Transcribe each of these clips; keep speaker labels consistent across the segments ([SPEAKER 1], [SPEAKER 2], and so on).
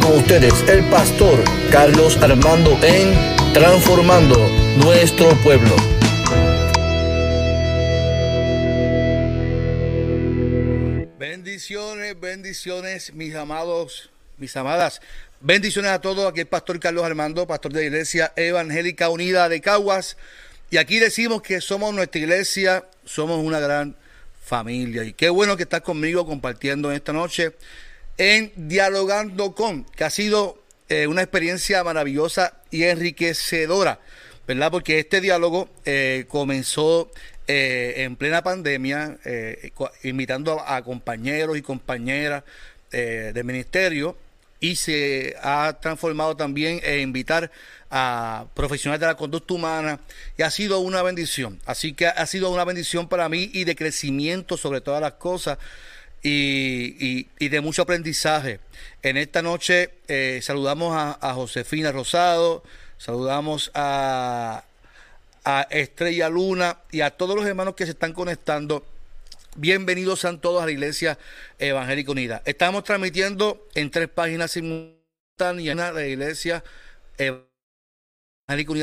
[SPEAKER 1] con ustedes el pastor Carlos Armando en Transformando Nuestro Pueblo.
[SPEAKER 2] Bendiciones, bendiciones, mis amados, mis amadas. Bendiciones a todos. Aquí el pastor Carlos Armando, pastor de la Iglesia Evangélica Unida de Caguas. Y aquí decimos que somos nuestra iglesia, somos una gran familia. Y qué bueno que estás conmigo compartiendo esta noche en Dialogando con, que ha sido eh, una experiencia maravillosa y enriquecedora, ¿verdad? Porque este diálogo eh, comenzó eh, en plena pandemia, invitando a, compañeros y compañeras de ministerio y se ha transformado también en invitar a profesionales de la conducta humana y ha sido una bendición. Así que ha sido una bendición para mí y de crecimiento sobre todas las cosas y, de mucho aprendizaje. En esta noche eh, saludamos a, Josefina Rosado, saludamos a, Estrella Luna y a todos los hermanos que se están conectando. Bienvenidos sean todos a la Iglesia Evangélica Unida. Estamos transmitiendo en tres páginas simultáneas de la Iglesia Evangélica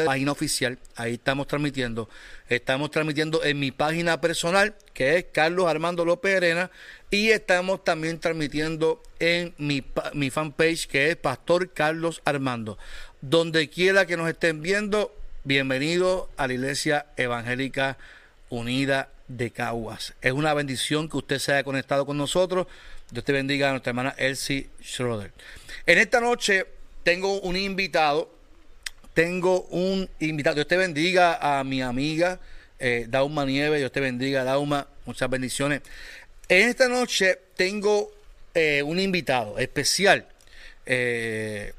[SPEAKER 2] página oficial, ahí estamos transmitiendo. Estamos transmitiendo en mi página personal, que es Carlos Armando López Arena, y estamos también transmitiendo en mi, mi fanpage, que es Pastor Carlos Armando. Donde quiera que nos estén viendo, bienvenido a la Iglesia Evangélica Unida de Caguas. Es una bendición que usted se haya conectado con nosotros. Dios te bendiga a nuestra hermana Elsie Schroeder. En esta noche tengo un invitado tengo un invitado. Dios te bendiga a mi amiga eh, Dauma Nieve. Dios te bendiga, Dauma. Muchas bendiciones. En esta noche tengo eh, un invitado especial. Eh,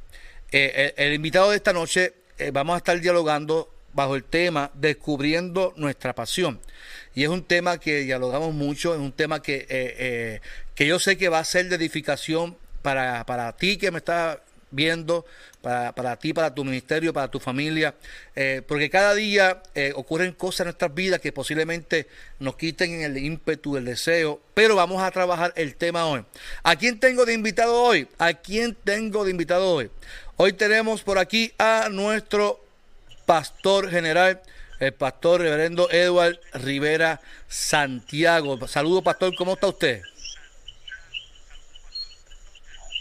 [SPEAKER 2] eh, el, invitado de esta noche vamos a estar dialogando bajo el tema Descubriendo nuestra pasión. Y es un tema que dialogamos mucho, es un tema que, que yo sé que va a ser de edificación para, para ti que me estás viendo, para, para ti, para tu ministerio, para tu familia, eh, porque cada día eh, ocurren cosas en nuestras vidas que posiblemente nos quiten el ímpetu, el deseo, pero vamos a trabajar el tema hoy. ¿A quién tengo de invitado hoy? ¿A quién tengo de invitado hoy? Hoy tenemos por aquí a nuestro pastor general, el pastor reverendo Edward Rivera Santiago. Saludos, pastor, ¿cómo está usted?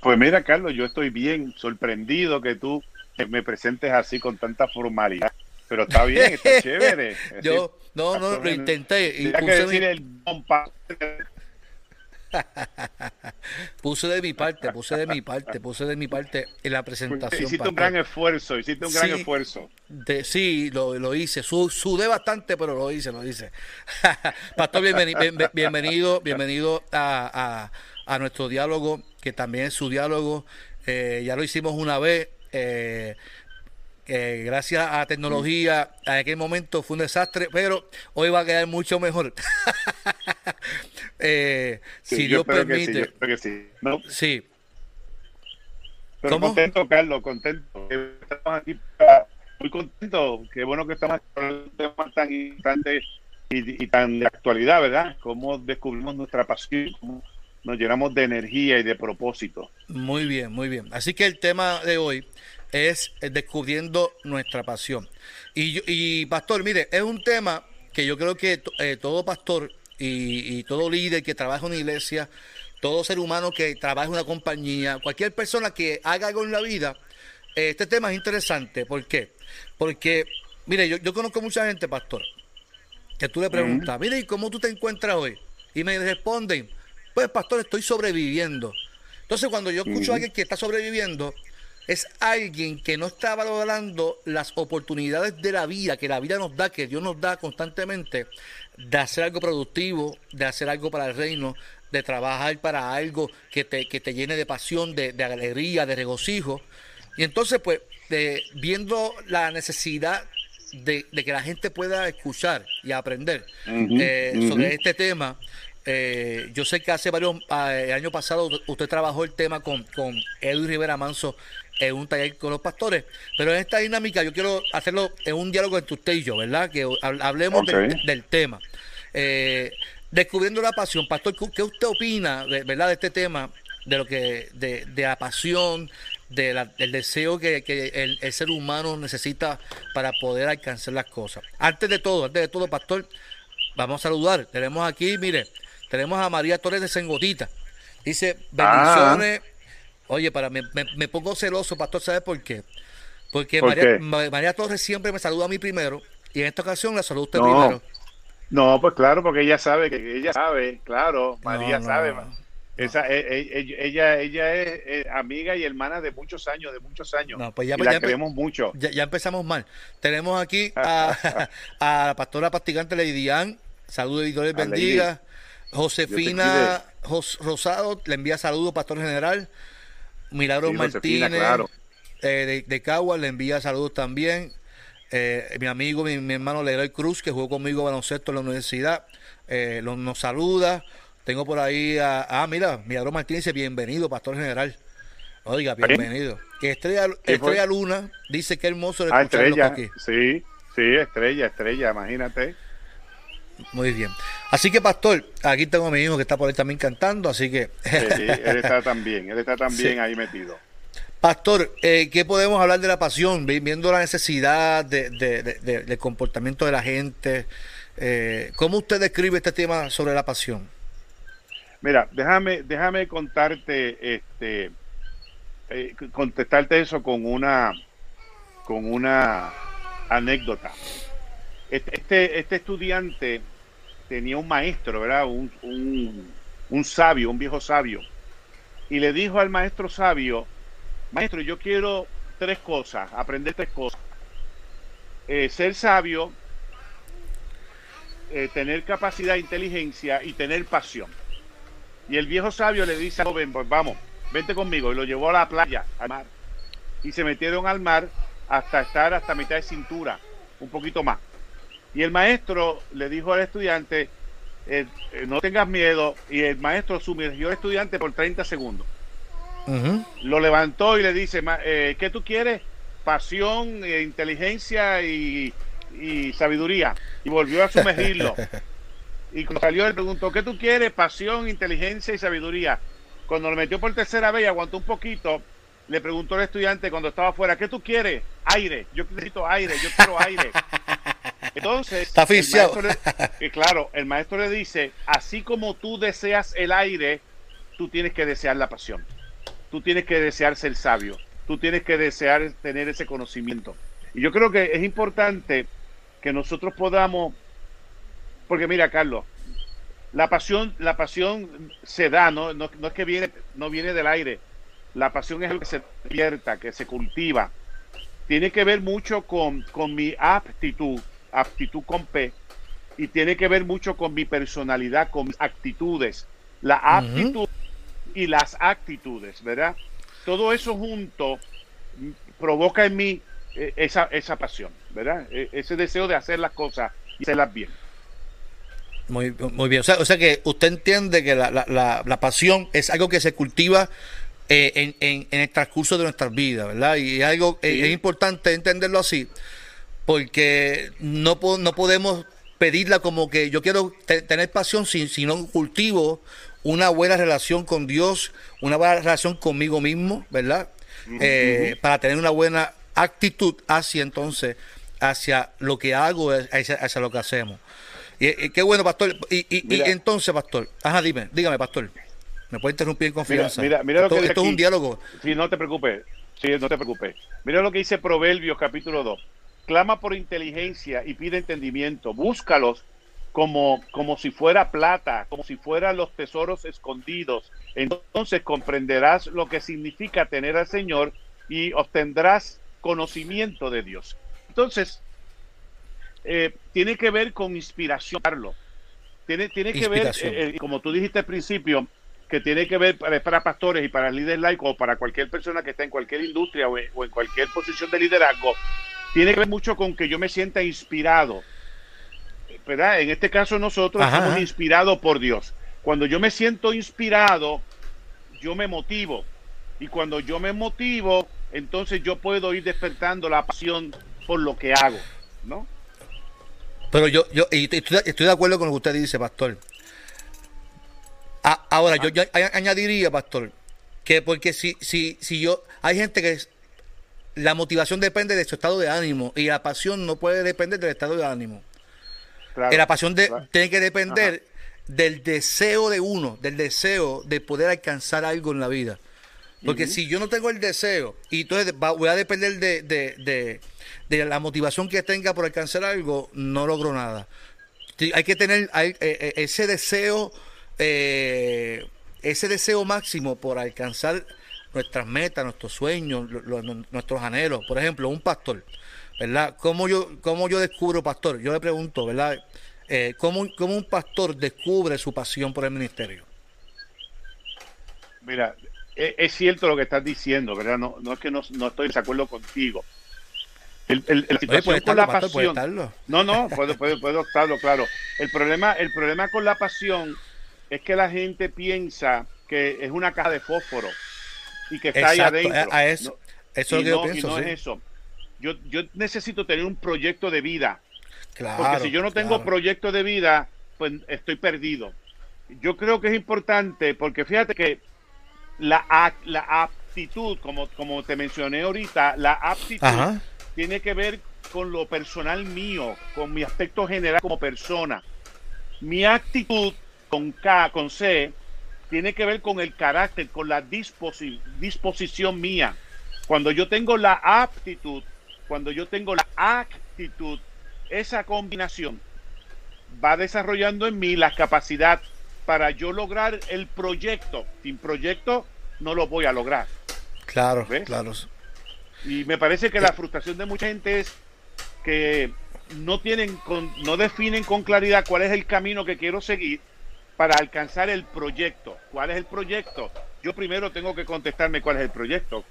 [SPEAKER 3] Pues mira, Carlos, yo estoy bien sorprendido que tú me presentes así con tanta formalidad. Pero está bien, está chévere.
[SPEAKER 2] yo, no, no, lo intenté. Puse, que decir el puse de mi parte, puse de mi parte, puse de mi parte en la presentación.
[SPEAKER 3] Hiciste un gran esfuerzo, hiciste un gran esfuerzo.
[SPEAKER 2] De, sí, lo, lo hice. sudé bastante, pero lo hice, lo hice. Pastor, bienvenido, bienvenido, bienvenido a, a a nuestro diálogo, que también es su diálogo. Eh, ya lo hicimos una vez. Eh, gracias a tecnología, en aquel momento fue un desastre, pero hoy va a quedar mucho mejor.
[SPEAKER 3] eh, si Dios permite. sí,
[SPEAKER 2] sí.
[SPEAKER 3] Pero contento, Carlos, contento. Estamos aquí muy contento. Qué bueno que estamos hablando de un tema tan importante y, y, tan de actualidad, ¿verdad? Cómo descubrimos nuestra pasión, cómo nos llenamos de energía y de propósito.
[SPEAKER 2] Muy bien, muy bien. Así que el tema de hoy es descubriendo nuestra pasión. Y, y pastor, mire, es un tema que yo creo que eh, todo pastor y, todo líder que trabaja en una iglesia, todo ser humano que trabaja en una compañía, cualquier persona que haga algo en la vida, eh, este tema es interesante. ¿Por qué? Porque, mire, yo, yo conozco mucha gente, pastor, que tú le preguntas, mire, ¿y cómo tú te encuentras hoy? Y me responden, pues, pastor, estoy sobreviviendo. Entonces, cuando yo escucho a alguien que está sobreviviendo, es alguien que no está valorando las oportunidades de la vida, que la vida nos da, que Dios nos da constantemente, de hacer algo productivo, de hacer algo para el reino, de trabajar para algo que te, que te llene de pasión, de, alegría, de regocijo. Y entonces, pues, viendo la necesidad de, que la gente pueda escuchar y aprender eh, sobre este tema, eh, yo sé que hace varios ah, el año pasado usted trabajó el tema con, con Edwin Rivera Manso en un taller con los pastores, pero en esta dinámica yo quiero hacerlo en un diálogo entre usted y yo, ¿verdad? Que hablemos del, tema. Eh, descubriendo la pasión, pastor, ¿qué usted opina, de, ¿verdad? De este tema, de lo que, de, de la pasión, del deseo que, el, ser humano necesita para poder alcanzar las cosas. Antes de todo, antes de todo, pastor, vamos a saludar. Tenemos aquí, mire, tenemos a María Torres de Sengotita. Dice, bendiciones. Oye, para me, me, pongo celoso, pastor, ¿sabe por qué? Porque María, Torres siempre me saluda a mí primero y en esta ocasión la saluda usted primero.
[SPEAKER 3] No, pues claro, porque ella sabe que ella sabe, claro, María sabe. Esa, e, e, ella, ella es amiga y hermana de muchos años, de muchos años. pues ya, y la queremos mucho.
[SPEAKER 2] Ya, empezamos mal. Tenemos aquí a, la pastora pastigante Leidian. Saludos y Dios bendiga. Josefina Rosado le envía saludos, pastor general. Milagros Martínez eh, de, de Caguas le envía saludos también. Eh, mi amigo, mi, hermano Leroy Cruz, que jugó conmigo baloncesto en la universidad, eh, nos saluda. Tengo por ahí a, ah, mira, Milagro Martínez dice, bienvenido, pastor general. Oiga, bienvenido. Estrella, Estrella Luna dice que hermoso
[SPEAKER 3] ah, estrella, aquí. Sí, sí, estrella, estrella, imagínate.
[SPEAKER 2] Muy bien. Así que, pastor, aquí tengo a mi hijo que está por ahí también cantando, así que...
[SPEAKER 3] sí, él está también, él está también ahí metido.
[SPEAKER 2] Pastor, eh, ¿qué podemos hablar de la pasión? Viendo la necesidad de, del comportamiento de la gente, eh, ¿cómo usted describe este tema sobre la pasión?
[SPEAKER 3] Mira, déjame, déjame contarte, este, eh, contestarte eso con una, con una anécdota. Este, este, estudiante tenía un maestro, ¿verdad? Un, un, un sabio, un viejo sabio, y le dijo al maestro sabio, maestro, yo quiero tres cosas, aprender tres cosas. Eh, ser sabio, eh, tener capacidad, inteligencia y tener pasión. Y el viejo sabio le dice al joven, pues vamos, vente conmigo. Y lo llevó a la playa, al mar. Y se metieron al mar hasta estar hasta mitad de cintura, un poquito más. Y el maestro le dijo al estudiante, eh, no tengas miedo. Y el maestro sumergió al estudiante por 30 segundos. Lo levantó y le dice, eh, ¿qué tú quieres? Pasión, eh, inteligencia y, sabiduría. Y volvió a sumergirlo. y cuando salió le preguntó, ¿qué tú quieres? Pasión, inteligencia y sabiduría. Cuando lo metió por tercera vez y aguantó un poquito, le preguntó al estudiante cuando estaba afuera, ¿qué tú quieres? Aire. Yo necesito aire, yo quiero aire. Entonces,
[SPEAKER 2] Está
[SPEAKER 3] claro, el maestro le dice, así como tú deseas el aire, tú tienes que desear la pasión tú tienes que desear ser sabio, tú tienes que desear tener ese conocimiento. Y yo creo que es importante que nosotros podamos, porque mira, Carlos, la pasión, la pasión se da, ¿no? No, es que viene, no viene del aire. La pasión es algo que se despierta, que se cultiva. Tiene que ver mucho con, con mi aptitud, aptitud con P, y tiene que ver mucho con mi personalidad, con mis actitudes. La aptitud y las actitudes, ¿verdad? Todo eso junto provoca en mí eh, esa, esa pasión, ¿verdad? E, ese deseo de hacer las cosas y hacerlas bien.
[SPEAKER 2] Muy, muy bien. O sea, que usted entiende que la, la, la, pasión es algo que se cultiva eh, en, en, en, el transcurso de nuestras vidas, ¿verdad? Y algo eh, es importante entenderlo así, porque no, no podemos pedirla como que yo quiero tener pasión si, si no cultivo una buena relación con Dios, una buena relación conmigo mismo, ¿verdad? Eh, para tener una buena actitud hacia entonces, hacia lo que hago, hacia, lo que hacemos. Y, qué bueno, pastor. Y, entonces, pastor, ajá, dime, dígame, pastor. Me puede interrumpir en confianza.
[SPEAKER 3] Mira, mira, lo
[SPEAKER 2] esto, que esto es un diálogo.
[SPEAKER 3] Sí, no te preocupes. Sí, no te preocupes. Mira lo que dice Proverbios capítulo 2. Clama por inteligencia y pide entendimiento. Búscalos como, como si fuera plata, como si fueran los tesoros escondidos. Entonces comprenderás lo que significa tener al Señor y obtendrás conocimiento de Dios. Entonces, eh, tiene que ver con inspiración, Carlos. Tiene, tiene que ver, eh, eh, como tú dijiste al principio, que tiene que ver para, para pastores y para líderes laicos o para cualquier persona que está en cualquier industria o en cualquier posición de liderazgo, tiene que ver mucho con que yo me sienta inspirado ¿verdad? En este caso nosotros somos inspirados por Dios. Cuando yo me siento inspirado, yo me motivo. Y cuando yo me motivo, entonces yo puedo ir despertando la pasión por lo que hago, ¿no?
[SPEAKER 2] Pero yo, yo estoy, de acuerdo con lo que usted dice, pastor. ahora, yo, yo, añadiría, pastor, que porque si, si, si yo, hay gente que la motivación depende de su estado de ánimo y la pasión no puede depender del estado de ánimo. la pasión tiene que depender del deseo de uno, del deseo de poder alcanzar algo en la vida. Porque si yo no tengo el deseo, y entonces voy a depender de, la motivación que tenga por alcanzar algo, no logro nada. Hay que tener eh, eh, ese deseo, eh, ese deseo máximo por alcanzar nuestras metas, nuestros sueños, nuestros anhelos. Por ejemplo, un pastor, ¿verdad? ¿Cómo yo, cómo yo descubro pastor? Yo le pregunto, ¿verdad? ¿cómo, ¿Cómo un pastor descubre su pasión por el ministerio?
[SPEAKER 3] Mira, es, cierto lo que estás diciendo, ¿verdad? No, no es que no, estoy de acuerdo contigo. El, el, con la pasión. No, no, puedo, puedo, puedo estarlo, claro. El problema, el problema con la pasión es que la gente piensa que es una caja de fósforo y que está ahí adentro.
[SPEAKER 2] eso, eso es lo que yo pienso.
[SPEAKER 3] no es eso. Yo, yo necesito tener un proyecto de vida. Claro, porque si yo no tengo proyecto de vida, pues estoy perdido. Yo creo que es importante porque fíjate que la, la aptitud, como, como te mencioné ahorita, la aptitud tiene que ver con lo personal mío, con mi aspecto general como persona. Mi actitud con K, con C, tiene que ver con el carácter, con la disposición mía. Cuando yo tengo la aptitud, cuando yo tengo la actitud, esa combinación va desarrollando en mí la capacidad para yo lograr el proyecto. Sin proyecto no lo voy a lograr.
[SPEAKER 2] Claro, claro.
[SPEAKER 3] Y me parece que la frustración de mucha gente es que no tienen no definen con claridad cuál es el camino que quiero seguir para alcanzar el proyecto. ¿Cuál es el proyecto? Yo primero tengo que contestarme cuál es el proyecto.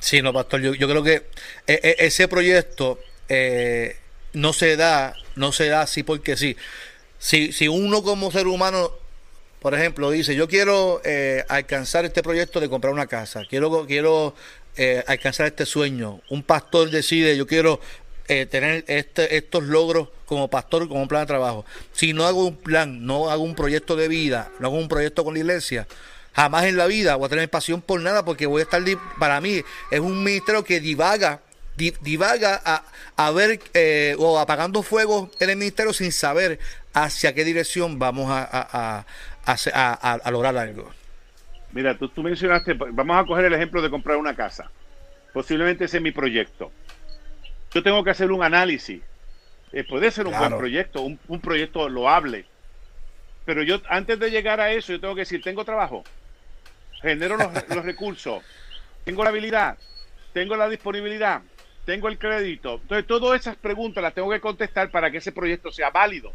[SPEAKER 2] Sí, no, pastor, yo, creo que eh, eh, ese proyecto eh, no se da, no se da así porque sí. Si, si uno como ser humano por ejemplo, dice, yo quiero alcanzar este proyecto de comprar una casa, quiero, quiero alcanzar este sueño. Un pastor decide, yo quiero eh, tener este, estos logros como pastor, como un plan de trabajo. Si no hago un plan, no hago un proyecto de vida, no hago un proyecto con la iglesia, jamás en la vida voy a tener pasión por nada porque voy a estar, para mí, es un ministerio que divaga divaga a, a ver o apagando fuego en el ministerio sin saber hacia qué dirección vamos a, a, lograr algo.
[SPEAKER 3] Mira, tú, tú mencionaste, vamos a coger el ejemplo de comprar una casa. Posiblemente ese es mi proyecto. Yo tengo que hacer un análisis. Eh, puede ser un buen proyecto, un, proyecto loable. Pero yo, antes de llegar a eso, yo tengo que decir, tengo trabajo, genero los, los recursos, tengo la habilidad, tengo la disponibilidad, tengo el crédito. Entonces, todas esas preguntas las tengo que contestar para que ese proyecto sea válido.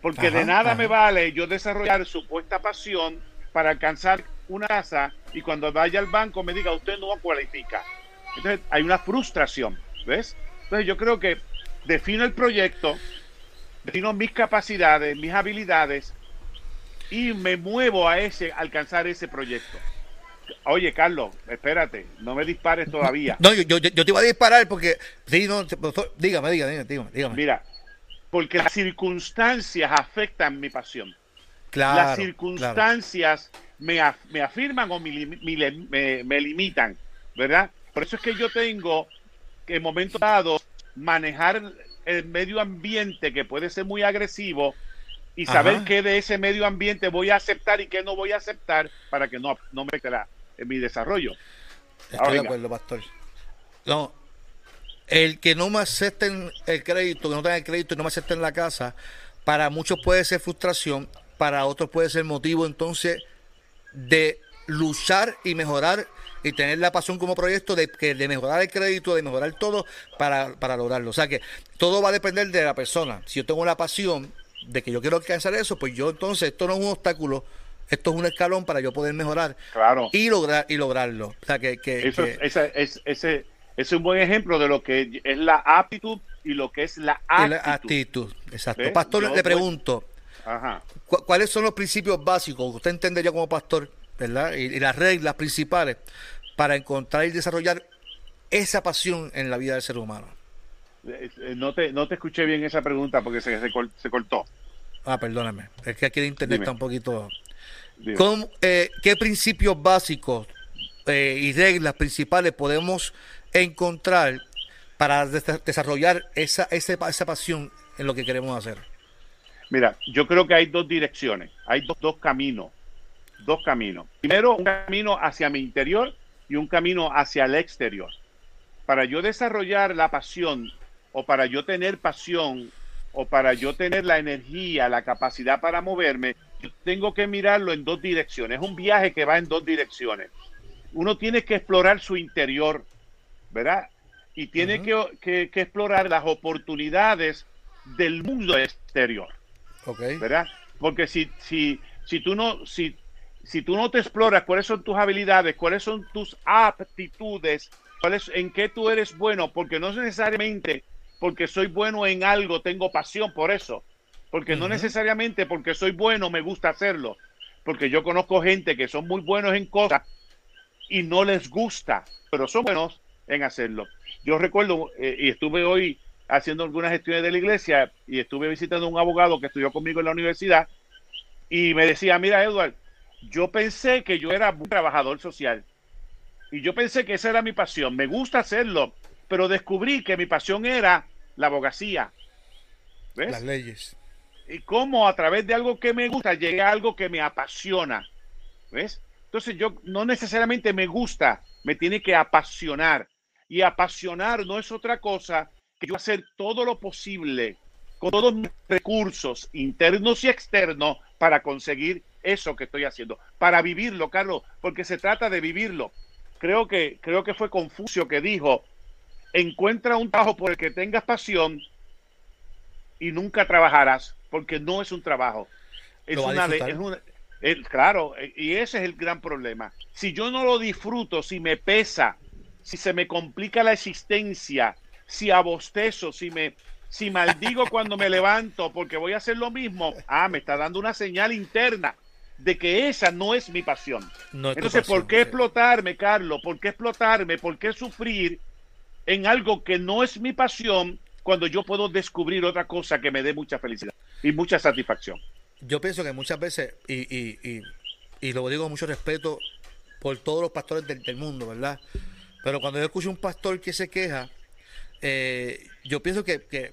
[SPEAKER 3] Porque de nada me vale yo desarrollar supuesta pasión para alcanzar una casa y cuando vaya al banco me diga usted no cualifica. Entonces hay una frustración, ¿ves? Entonces yo creo que defino el proyecto, defino mis capacidades, mis habilidades y me muevo a ese, alcanzar ese proyecto. Oye, Carlos, espérate, no me dispares todavía.
[SPEAKER 2] No, yo, yo, te iba a disparar porque... Sí, no, dígame, dígame, dígame, dígame.
[SPEAKER 3] Mira, porque las circunstancias afectan mi pasión. las circunstancias me, me, afirman o me, me, limitan, ¿verdad? Por eso es que yo tengo que en momentos dados manejar el medio ambiente que puede ser muy agresivo y saber qué de ese medio ambiente voy a aceptar y qué no voy a aceptar para que no, no me meterá en mi desarrollo.
[SPEAKER 2] Estoy de acuerdo, pastor. No, el que no me acepten el crédito, que no tengan el crédito y no me acepten la casa, para muchos puede ser frustración, para otros puede ser motivo entonces de luchar y mejorar y tener la pasión como proyecto de, de mejorar el crédito, de mejorar todo para, para lograrlo. O sea que todo va a depender de la persona. Si yo tengo la pasión de que yo quiero alcanzar eso, pues yo entonces esto no es un obstáculo, esto es un escalón para yo poder mejorar
[SPEAKER 3] claro.
[SPEAKER 2] y lograr y lograrlo. O sea que, que,
[SPEAKER 3] eso, es, ese es un buen ejemplo de lo que es la aptitud y lo que es la actitud.
[SPEAKER 2] exacto. Pastor, le pregunto, ¿cuáles son los principios básicos que usted entendería como pastor, verdad? Y, las reglas principales para encontrar y desarrollar esa pasión en la vida del ser humano.
[SPEAKER 3] Eh, no te, no te escuché bien esa pregunta porque se, se, cortó.
[SPEAKER 2] Ah, perdóname. Es que aquí el internet está un poquito... Eh, ¿Qué principios básicos eh, y reglas principales podemos encontrar para desarrollar esa, esa, pasión en lo que queremos hacer?
[SPEAKER 3] Mira, yo creo que hay dos direcciones, hay dos, dos caminos, dos caminos. Primero, un camino hacia mi interior y un camino hacia el exterior. Para yo desarrollar la pasión o para yo tener pasión o para yo tener la energía, la capacidad para moverme, tengo que mirarlo en dos direcciones. Es un viaje que va en dos direcciones. Uno tiene que explorar su interior, ¿verdad? Y tiene que, explorar las oportunidades del mundo exterior. ¿Verdad? Porque si, si, si tú no, si, si tú no te exploras cuáles son tus habilidades, cuáles son tus aptitudes, cuáles, en qué tú eres bueno, porque no es necesariamente porque soy bueno en algo, tengo pasión por eso. Porque no necesariamente porque soy bueno me gusta hacerlo. Porque yo conozco gente que son muy buenos en cosas y no les gusta, pero son buenos en hacerlo. Yo recuerdo, eh, y estuve hoy haciendo algunas gestiones de la iglesia y estuve visitando a un abogado que estudió conmigo en la universidad y me decía, mira Edward, yo pensé que yo era un trabajador social y yo pensé que esa era mi pasión, me gusta hacerlo, pero descubrí que mi pasión era la abogacía.
[SPEAKER 2] ¿Ves? Las leyes.
[SPEAKER 3] Y cómo a través de algo que me gusta llegué a algo que me apasiona. ¿Ves? Entonces yo no necesariamente me gusta, me tiene que apasionar. Y apasionar no es otra cosa que yo hacer todo lo posible con todos mis recursos internos y externos para conseguir eso que estoy haciendo, para vivirlo, Carlos, porque se trata de vivirlo. Creo que, creo que fue Confucio que dijo, encuentra un trabajo por el que tengas pasión y nunca trabajarás, porque no es un trabajo. Es una, es claro, y ese es el gran problema. Si yo no lo disfruto, si me pesa, si se me complica la existencia, si abostezo, si me si maldigo cuando me levanto porque voy a hacer lo mismo, ah, me está dando una señal interna de que esa no es mi pasión. Entonces, ¿por qué explotarme, Carlos? ¿Por qué explotarme? ¿Por qué sufrir en algo que no es mi pasión cuando yo puedo descubrir otra cosa que me dé mucha felicidad y mucha satisfacción?
[SPEAKER 2] Yo pienso que muchas veces, y, y, y, y lo digo con mucho respeto por todos los pastores del, mundo, ¿verdad? Pero cuando yo escucho un pastor que se queja, eh, yo pienso que, que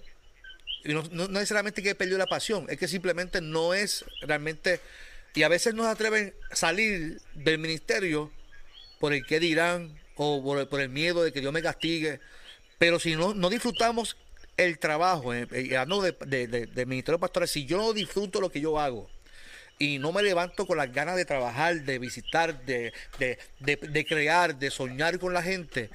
[SPEAKER 2] no, no, necesariamente que perdió la pasión, es que simplemente no es realmente, y a veces no se atreven a salir del ministerio por el que dirán o por, el miedo de que Dios me castigue, pero si no, no disfrutamos el trabajo, eh, eh no de, ministerio pastoral, si yo no disfruto lo que yo hago y no me levanto con las ganas de trabajar, de visitar, de, de crear, de soñar con la gente,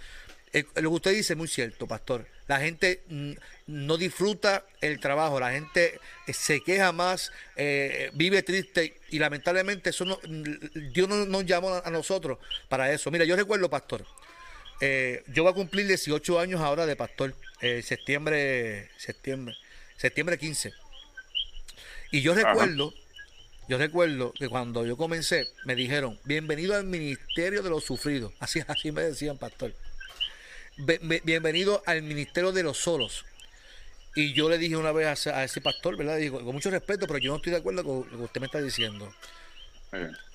[SPEAKER 2] eh, lo que usted dice es muy cierto, pastor. La gente mm, no disfruta el trabajo, la gente eh, se queja más, eh, vive triste y lamentablemente eso no, mm, Dios no nos llamó a nosotros para eso. Mira, yo recuerdo, pastor, yo voy a cumplir 18 años ahora de pastor, septiembre, septiembre, septiembre 15. Y yo recuerdo, yo recuerdo que cuando yo comencé, me dijeron, bienvenido al ministerio de los sufridos. Así, así me decían, pastor bienvenido al ministerio de los solos. Y yo le dije una vez a, ese pastor, ¿verdad? Digo, con mucho respeto, pero yo no estoy de acuerdo con lo que usted me está diciendo.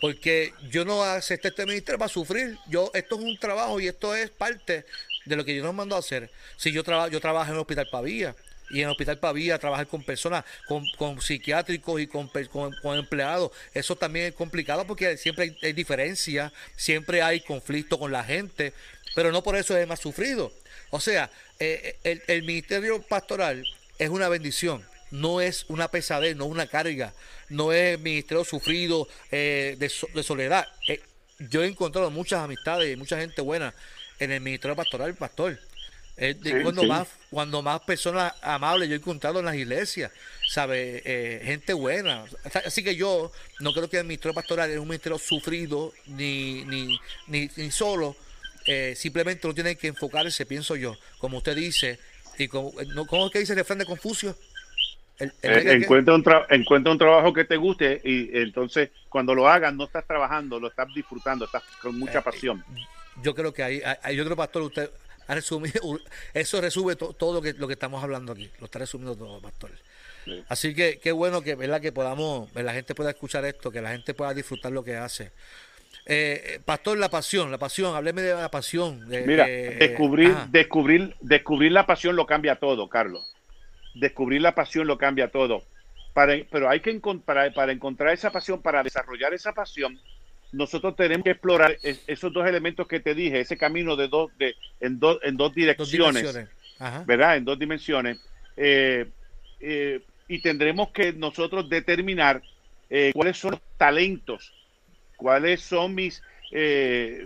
[SPEAKER 2] Porque yo no acepté este ministerio para sufrir. Yo, esto es un trabajo y esto es parte de lo que yo nos mando a hacer. Si yo trabajo, yo trabajo en el Hospital Pavía, y en el Hospital Pavía trabajar con personas, con, con psiquiátricos y con, con, empleados, eso también es complicado porque siempre hay, hay diferencia, siempre hay conflicto con la gente, pero no por eso es más sufrido. O sea, eh, el, ministerio pastoral es una bendición, no es una pesadez, no es una carga, no es ministerio sufrido eh, de, soledad. Eh, yo he encontrado muchas amistades y mucha gente buena en el ministerio pastoral, pastor. cuando más cuando más personas amables yo he encontrado en las iglesias, ¿sabe? gente buena. Así que yo no creo que el ministerio pastoral es un ministerio sufrido ni, ni, ni, ni solo, eh, simplemente no tienen que enfocarse, pienso yo, como usted dice, y como, eh, ¿cómo es que dice el refrán de Confucio?
[SPEAKER 3] Eh, encuentra, un encuentra un trabajo que te guste y entonces cuando lo hagas no estás trabajando, lo estás disfrutando, estás con mucha pasión.
[SPEAKER 2] yo creo que ahí, yo creo, Pastor, usted ha resumido, eso resume todo lo que, lo que estamos hablando aquí, lo está resumiendo todo, Pastor. Así que qué bueno que, ¿verdad? que podamos, que la gente pueda escuchar esto, que la gente pueda disfrutar lo que hace. Eh, pastor, la pasión, la pasión, hábleme de la pasión.
[SPEAKER 3] Mira, descubrir, descubrir, descubrir la pasión lo cambia todo, Carlos. Descubrir la pasión lo cambia todo. Para, pero hay que para, para encontrar esa pasión, para desarrollar esa pasión, nosotros tenemos que explorar esos dos elementos que te dije, ese camino de dos, de, en, dos en dos direcciones, ¿verdad? En dos dimensiones. Eh, eh, y tendremos que nosotros determinar eh, cuáles son los talentos, cuáles son mis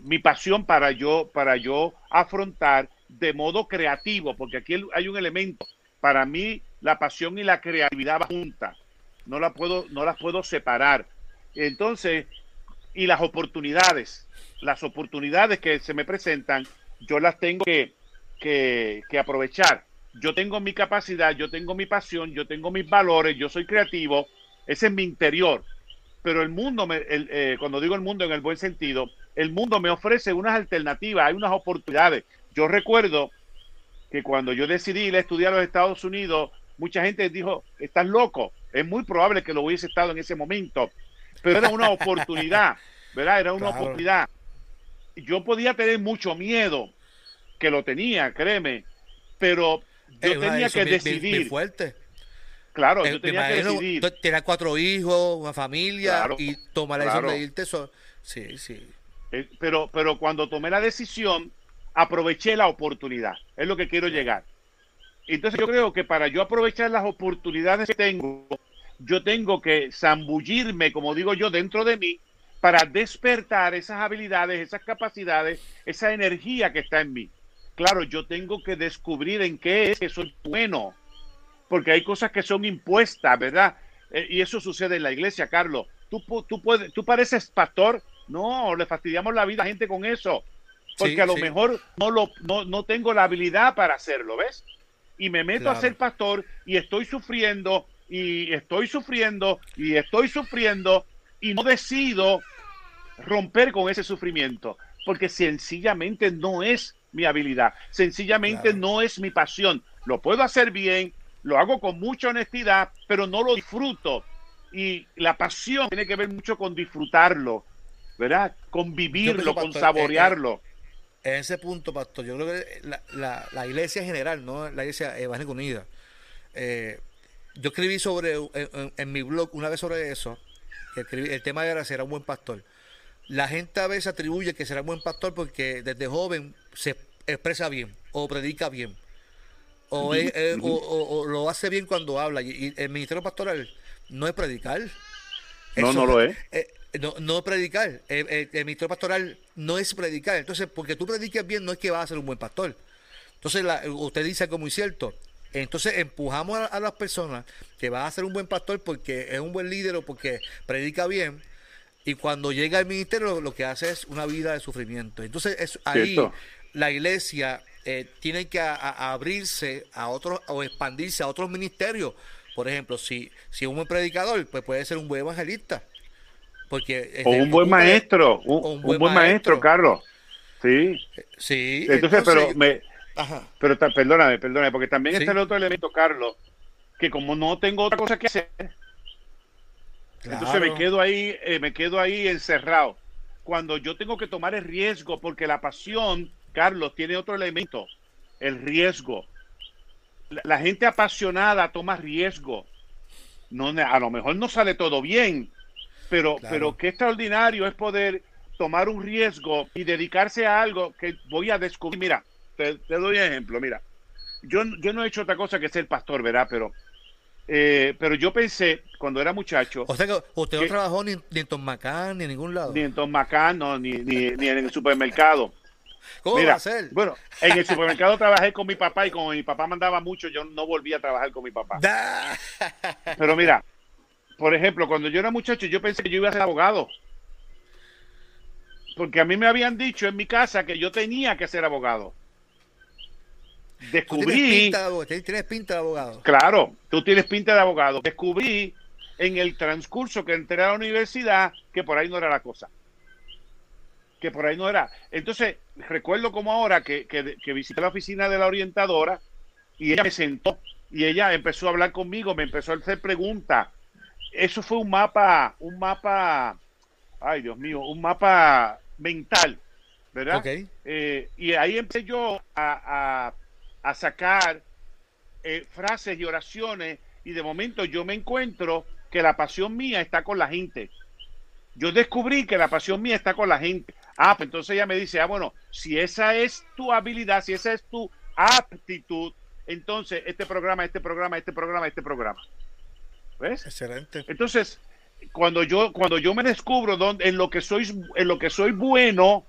[SPEAKER 3] mi pasión para yo para yo afrontar de modo creativo, porque aquí hay un elemento. Para mí la pasión y la creatividad van juntas. No la puedo no las puedo separar. Entonces y las oportunidades, las oportunidades que se me presentan, yo las tengo que, que, aprovechar. Yo tengo mi capacidad, yo tengo mi pasión, yo tengo mis valores, yo soy creativo, ese es mi interior. Pero el mundo, me, eh, cuando digo el mundo en el buen sentido, el mundo me ofrece unas alternativas, hay unas oportunidades. Yo recuerdo que cuando yo decidí ir a estudiar a los Estados Unidos, mucha gente dijo, estás loco. Es muy probable que lo hubiese estado en ese momento pero era una oportunidad, ¿verdad? Era una oportunidad. Yo podía tener mucho miedo, que lo tenía, créeme, pero yo tenía que decidir.
[SPEAKER 2] fuerte.
[SPEAKER 3] Claro, yo tenía que decidir.
[SPEAKER 2] Tener cuatro hijos, una familia y tomar la decisión de irte. Sí, sí.
[SPEAKER 3] Eh, pero, pero cuando tomé la decisión, aproveché la oportunidad. Es lo que quiero llegar. Entonces yo creo que para yo aprovechar las oportunidades que tengo, yo tengo que zambullirme, como digo yo, dentro de mí para despertar esas habilidades, esas capacidades, esa energía que está en mí. Claro, yo tengo que descubrir en qué es que soy bueno, porque hay cosas que son impuestas, ¿verdad? Eh, y eso sucede en la iglesia, Carlos. Tú, tú, puedes, tú pareces pastor, no, le fastidiamos la vida a gente con eso, porque a lo mejor no, lo, no, no tengo la habilidad para hacerlo, ¿ves? Y me meto a ser pastor y estoy sufriendo y estoy sufriendo y estoy sufriendo y no decido romper con ese sufrimiento porque sencillamente no es mi habilidad, sencillamente no es mi pasión. Lo puedo hacer bien, lo hago con mucha honestidad, pero no lo disfruto. Y la pasión tiene que ver mucho con disfrutarlo, ¿verdad? Con vivirlo, con saborearlo.
[SPEAKER 2] En, ese punto, pastor, yo creo que la, la, iglesia en general, ¿no? La iglesia evangélica unida, eh, yo escribí sobre, en, mi blog una vez sobre eso, el tema era ser un buen pastor. La gente a veces atribuye que será un buen pastor porque desde joven se expresa bien o predica bien. O, lo hace bien cuando habla. Y, el ministerio pastoral no es predicar.
[SPEAKER 3] No, no lo es.
[SPEAKER 2] Eh, no, no predicar. El, el, ministerio pastoral no es predicar. Entonces, porque tú prediques bien, no es que vas a ser un buen pastor. Entonces, usted dice algo muy cierto. Entonces empujamos a, las personas que va a ser un buen pastor porque es un buen líder o porque predica bien. Y cuando llega al ministerio lo que hace es una vida de sufrimiento. Entonces es, ahí la iglesia eh, tiene que abrirse a otros o expandirse a otros ministerios. Por ejemplo, si, si es un buen predicador, pues puede ser un buen evangelista. Porque
[SPEAKER 3] o un buen maestro, un, buen, maestro, Carlos. Sí.
[SPEAKER 2] Sí.
[SPEAKER 3] Entonces, pero me, pero perdóname, perdóname, porque también está el otro elemento, Carlos, que como no tengo otra cosa que hacer, entonces me quedo ahí, eh, me quedo ahí encerrado. Cuando yo tengo que tomar el riesgo, porque la pasión, Carlos, tiene otro elemento, el riesgo. La, gente apasionada toma riesgo. No, a lo mejor no sale todo bien, pero, pero qué extraordinario es poder tomar un riesgo y dedicarse a algo que voy a descubrir. Mira, te, doy un ejemplo, mira, yo, yo no he hecho otra cosa que ser pastor, ¿verdad? Pero, eh, pero yo pensé, cuando era muchacho...
[SPEAKER 2] O sea que usted no trabajó ni, en Tom ni en ningún lado.
[SPEAKER 3] Ni en Tom no, ni, ni, ni en el supermercado.
[SPEAKER 2] ¿Cómo va a ser?
[SPEAKER 3] Bueno, en el supermercado trabajé con mi papá y como mi papá mandaba mucho, yo no volví a trabajar con mi papá. Pero mira, por ejemplo, cuando yo era muchacho, yo pensé que yo iba a ser abogado. Porque a mí me habían dicho en mi casa que yo tenía que ser abogado descubrí.
[SPEAKER 2] Tienes pinta, de abogado,
[SPEAKER 3] Claro, tú tienes pinta de abogado. Descubrí en el transcurso que entré a la universidad que por ahí no era la cosa. Que por ahí no era. Entonces, recuerdo como ahora que, que, visité la oficina de la orientadora y ella me sentó y ella empezó a hablar conmigo, me empezó a hacer preguntas. Eso fue un mapa, un mapa ay Dios mío, un mapa mental, ¿verdad?
[SPEAKER 2] Ok.
[SPEAKER 3] Eh, y ahí empecé yo a, a- a sacar eh, frases y oraciones y de momento yo me encuentro que la pasión mía está con la gente. Yo descubrí que la pasión mía está con la gente. Ah, pues entonces ella me dice, ah, bueno, si esa es tu habilidad, si esa es tu aptitud, entonces este programa, este programa, este programa, este programa. ¿Ves?
[SPEAKER 2] Excelente.
[SPEAKER 3] Entonces, cuando yo, cuando yo me descubro donde, en lo que soy, en lo que soy bueno,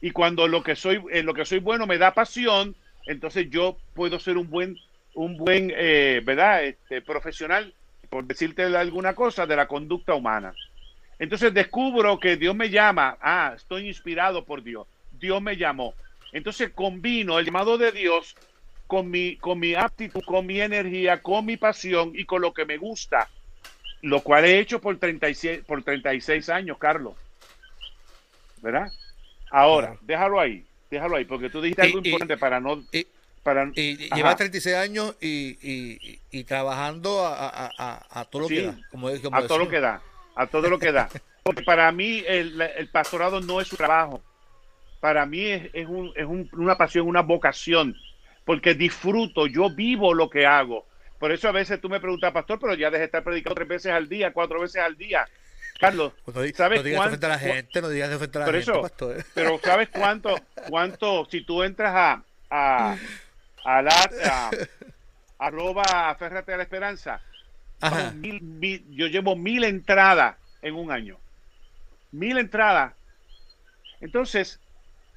[SPEAKER 3] y cuando lo que soy, en lo que soy bueno me da pasión, entonces yo puedo ser un buen, un buen, eh, ¿verdad? Este, profesional, por decirte alguna cosa, de la conducta humana. Entonces descubro que Dios me llama, ah, estoy inspirado por Dios, Dios me llamó. Entonces combino el llamado de Dios con mi, con mi aptitud, con mi energía, con mi pasión y con lo que me gusta, lo cual he hecho por 36, por 36 años, Carlos. ¿Verdad? Ahora, déjalo ahí, déjalo ahí, porque tú dijiste algo importante para no...
[SPEAKER 2] Y,
[SPEAKER 3] Para,
[SPEAKER 2] lleva 36 años y, y, y trabajando a, a, a, a todo lo
[SPEAKER 3] Sí,
[SPEAKER 2] que da. Como, como
[SPEAKER 3] a todo lo que da, a todo lo que da. Porque para mí el, el pastorado no es un trabajo, para mí es, es, un- es un- una pasión, una vocación, porque disfruto, yo vivo lo que hago. Por eso a veces tú me preguntas, pastor, pero ya deje de estar predicando tres veces al día, cuatro veces al día. Carlos,
[SPEAKER 2] Pues no,
[SPEAKER 3] ¿sabes
[SPEAKER 2] no digas de
[SPEAKER 3] cuán-
[SPEAKER 2] frente a la gente, no digas de frente a la gente,
[SPEAKER 3] eso,
[SPEAKER 2] pastor.
[SPEAKER 3] pero ¿sabes cuánto, cuánto, si tú entras a, a, a la, a- arroba aférrate a la esperanza,
[SPEAKER 2] Ajá.
[SPEAKER 3] Vamos, mil- mil- yo llevo mil entradas en un año. Mil entradas. Entonces,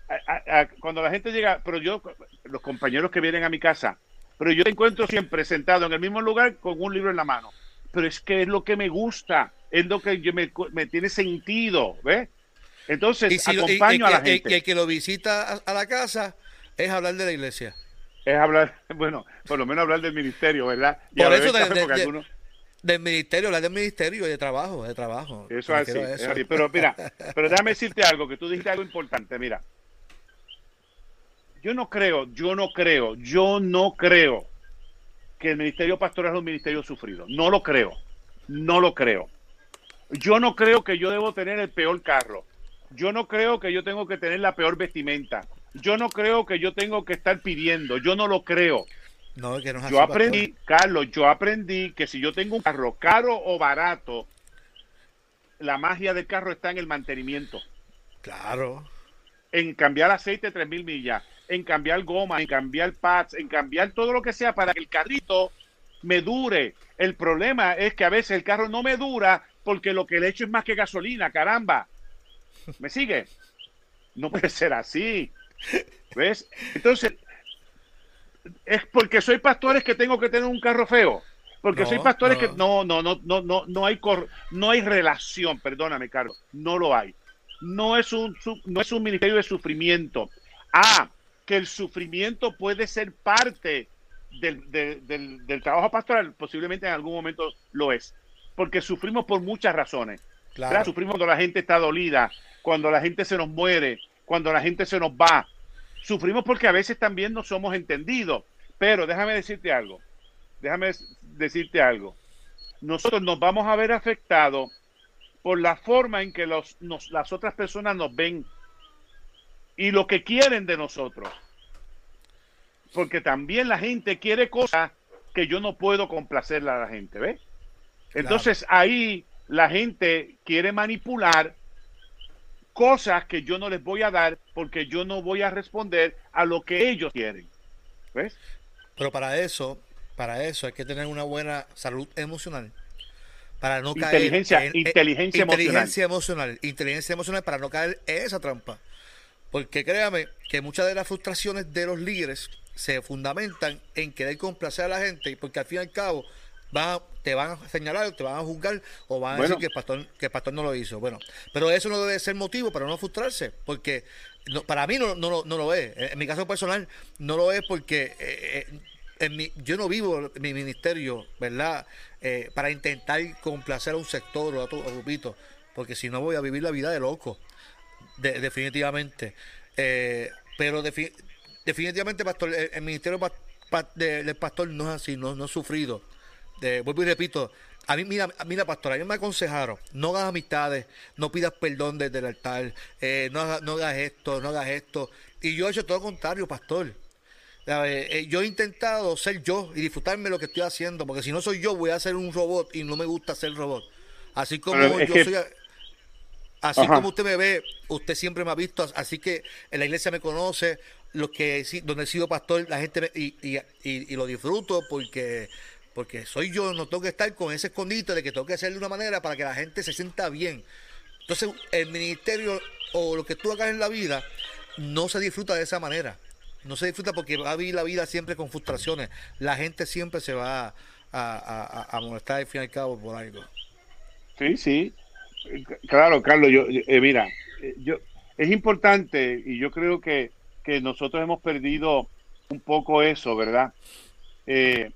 [SPEAKER 3] a- a- a- cuando la gente llega, pero yo, los compañeros que vienen a mi casa, pero yo te encuentro siempre sentado en el mismo lugar con un libro en la mano. Pero es que es lo que me gusta, es lo que yo me, me tiene sentido, ¿ves? Entonces,
[SPEAKER 2] Y, si lo- y-
[SPEAKER 3] acompaño
[SPEAKER 2] y-
[SPEAKER 3] a la gente.
[SPEAKER 2] y el que lo visita a, la casa es hablar de la iglesia.
[SPEAKER 3] Es hablar, bueno, por lo menos hablar del ministerio, ¿verdad? Y
[SPEAKER 2] Por eso de- de-
[SPEAKER 3] algunos-
[SPEAKER 2] Del ministerio, hablar del ministerio y de trabajo, de trabajo.
[SPEAKER 3] Eso así, es así. Pero mira, pero déjame decirte algo, que tú dijiste algo importante. Mira, yo no creo, yo no creo, yo no creo que el ministerio pastoral es un ministerio sufrido. No lo creo, no lo creo. Yo no creo que yo debo tener el peor carro. Yo no creo que yo tengo que tener la peor vestimenta. Yo no creo que yo tengo que estar pidiendo. Yo no lo creo.
[SPEAKER 2] No, que no es así,
[SPEAKER 3] Yo
[SPEAKER 2] pastor.
[SPEAKER 3] aprendí, Carlos, yo aprendí que si yo tengo un carro caro o barato, la magia del carro está en el mantenimiento,
[SPEAKER 2] Claro.
[SPEAKER 3] en cambiar aceite 3000 millas, en cambiar goma, en cambiar pads, en cambiar todo lo que sea para que el carrito me dure. El problema es que a veces el carro no me dura porque lo que le echo es más que gasolina, caramba. ¿Me sigue? No puede ser así. ¿Ves? Entonces, es porque soy pastor es que tengo que tener un carro feo. Porque
[SPEAKER 2] No,
[SPEAKER 3] soy pastor es
[SPEAKER 2] no.
[SPEAKER 3] que no, no, no, no, no, no hay cor- no hay relación, perdóname, Carlos, no lo hay. No es un no es un ministerio de sufrimiento. Ah, que el sufrimiento puede ser parte del, del- del- del trabajo pastoral, posiblemente en algún momento lo es. Porque sufrimos por muchas razones.
[SPEAKER 2] Claro.
[SPEAKER 3] Sufrimos cuando la gente está dolida, cuando la gente se nos muere, cuando la gente se nos va. Sufrimos porque a veces también no somos entendidos. Pero déjame decirte algo. Déjame decirte algo. Nosotros nos vamos a ver afectados por la forma en que los, nos- las otras personas nos ven y lo que quieren de nosotros. Porque también la gente quiere cosas que yo no puedo complacerle a la gente, ¿ves? Entonces ahí la gente quiere manipular cosas que yo no les voy a dar porque yo no voy a responder a lo que ellos quieren. ¿Ves?
[SPEAKER 2] Pero para eso, para eso hay que tener una buena salud emocional. Para no
[SPEAKER 3] Inteligencia-
[SPEAKER 2] caer en- en-
[SPEAKER 3] inteligencia
[SPEAKER 2] inteligencia emocional. Inteligencia emocional para no caer en esa trampa. Porque créame que muchas de las frustraciones de los líderes se fundamentan en querer complacer a la gente y porque al fin y al cabo van a- te van a señalar, te van a juzgar o van a
[SPEAKER 3] Bueno.
[SPEAKER 2] decir que el pastor que el pastor no lo hizo. Bueno, pero eso no debe ser motivo para no frustrarse, porque no- para mí no, no, lo- no lo es. En mi caso personal no lo es porque eh, eh, en mi, yo no vivo mi ministerio, ¿verdad? Eh, para intentar complacer a un sector o a otro grupito, porque si no voy a vivir la vida de loco, de- definitivamente. Eh, pero defi- definitivamente, pastor, el, el ministerio del pastor no es así, no, no es sufrido. De, vuelvo y repito, a mí, mira, mira, pastor, a mí me aconsejaron, no hagas amistades, no pidas perdón desde el altar, eh, no, hagas, no hagas esto, no hagas esto. Y yo he hecho todo lo contrario, pastor. Eh, yo he intentado ser yo y disfrutarme de lo que estoy haciendo, porque si no soy yo, voy a ser un robot y no me gusta ser robot. Así como yo soy... Así como usted me ve, usted siempre me ha visto, así que en la iglesia me conoce, lo que donde he sido pastor, la gente y, y, y, lo disfruto porque porque soy yo, no tengo que estar con ese escondite de que tengo que hacer de una manera para que la gente se sienta bien. Entonces, el ministerio o lo que tú hagas en la vida no se disfruta de esa manera. No se disfruta porque va a vivir la vida siempre con frustraciones. La gente siempre se va a, molestar al fin y al cabo por algo.
[SPEAKER 3] Sí, sí. Claro, Carlos, yo, eh, mira, eh, yo, es importante y yo creo que, que nosotros hemos perdido un poco eso, ¿verdad? Eh,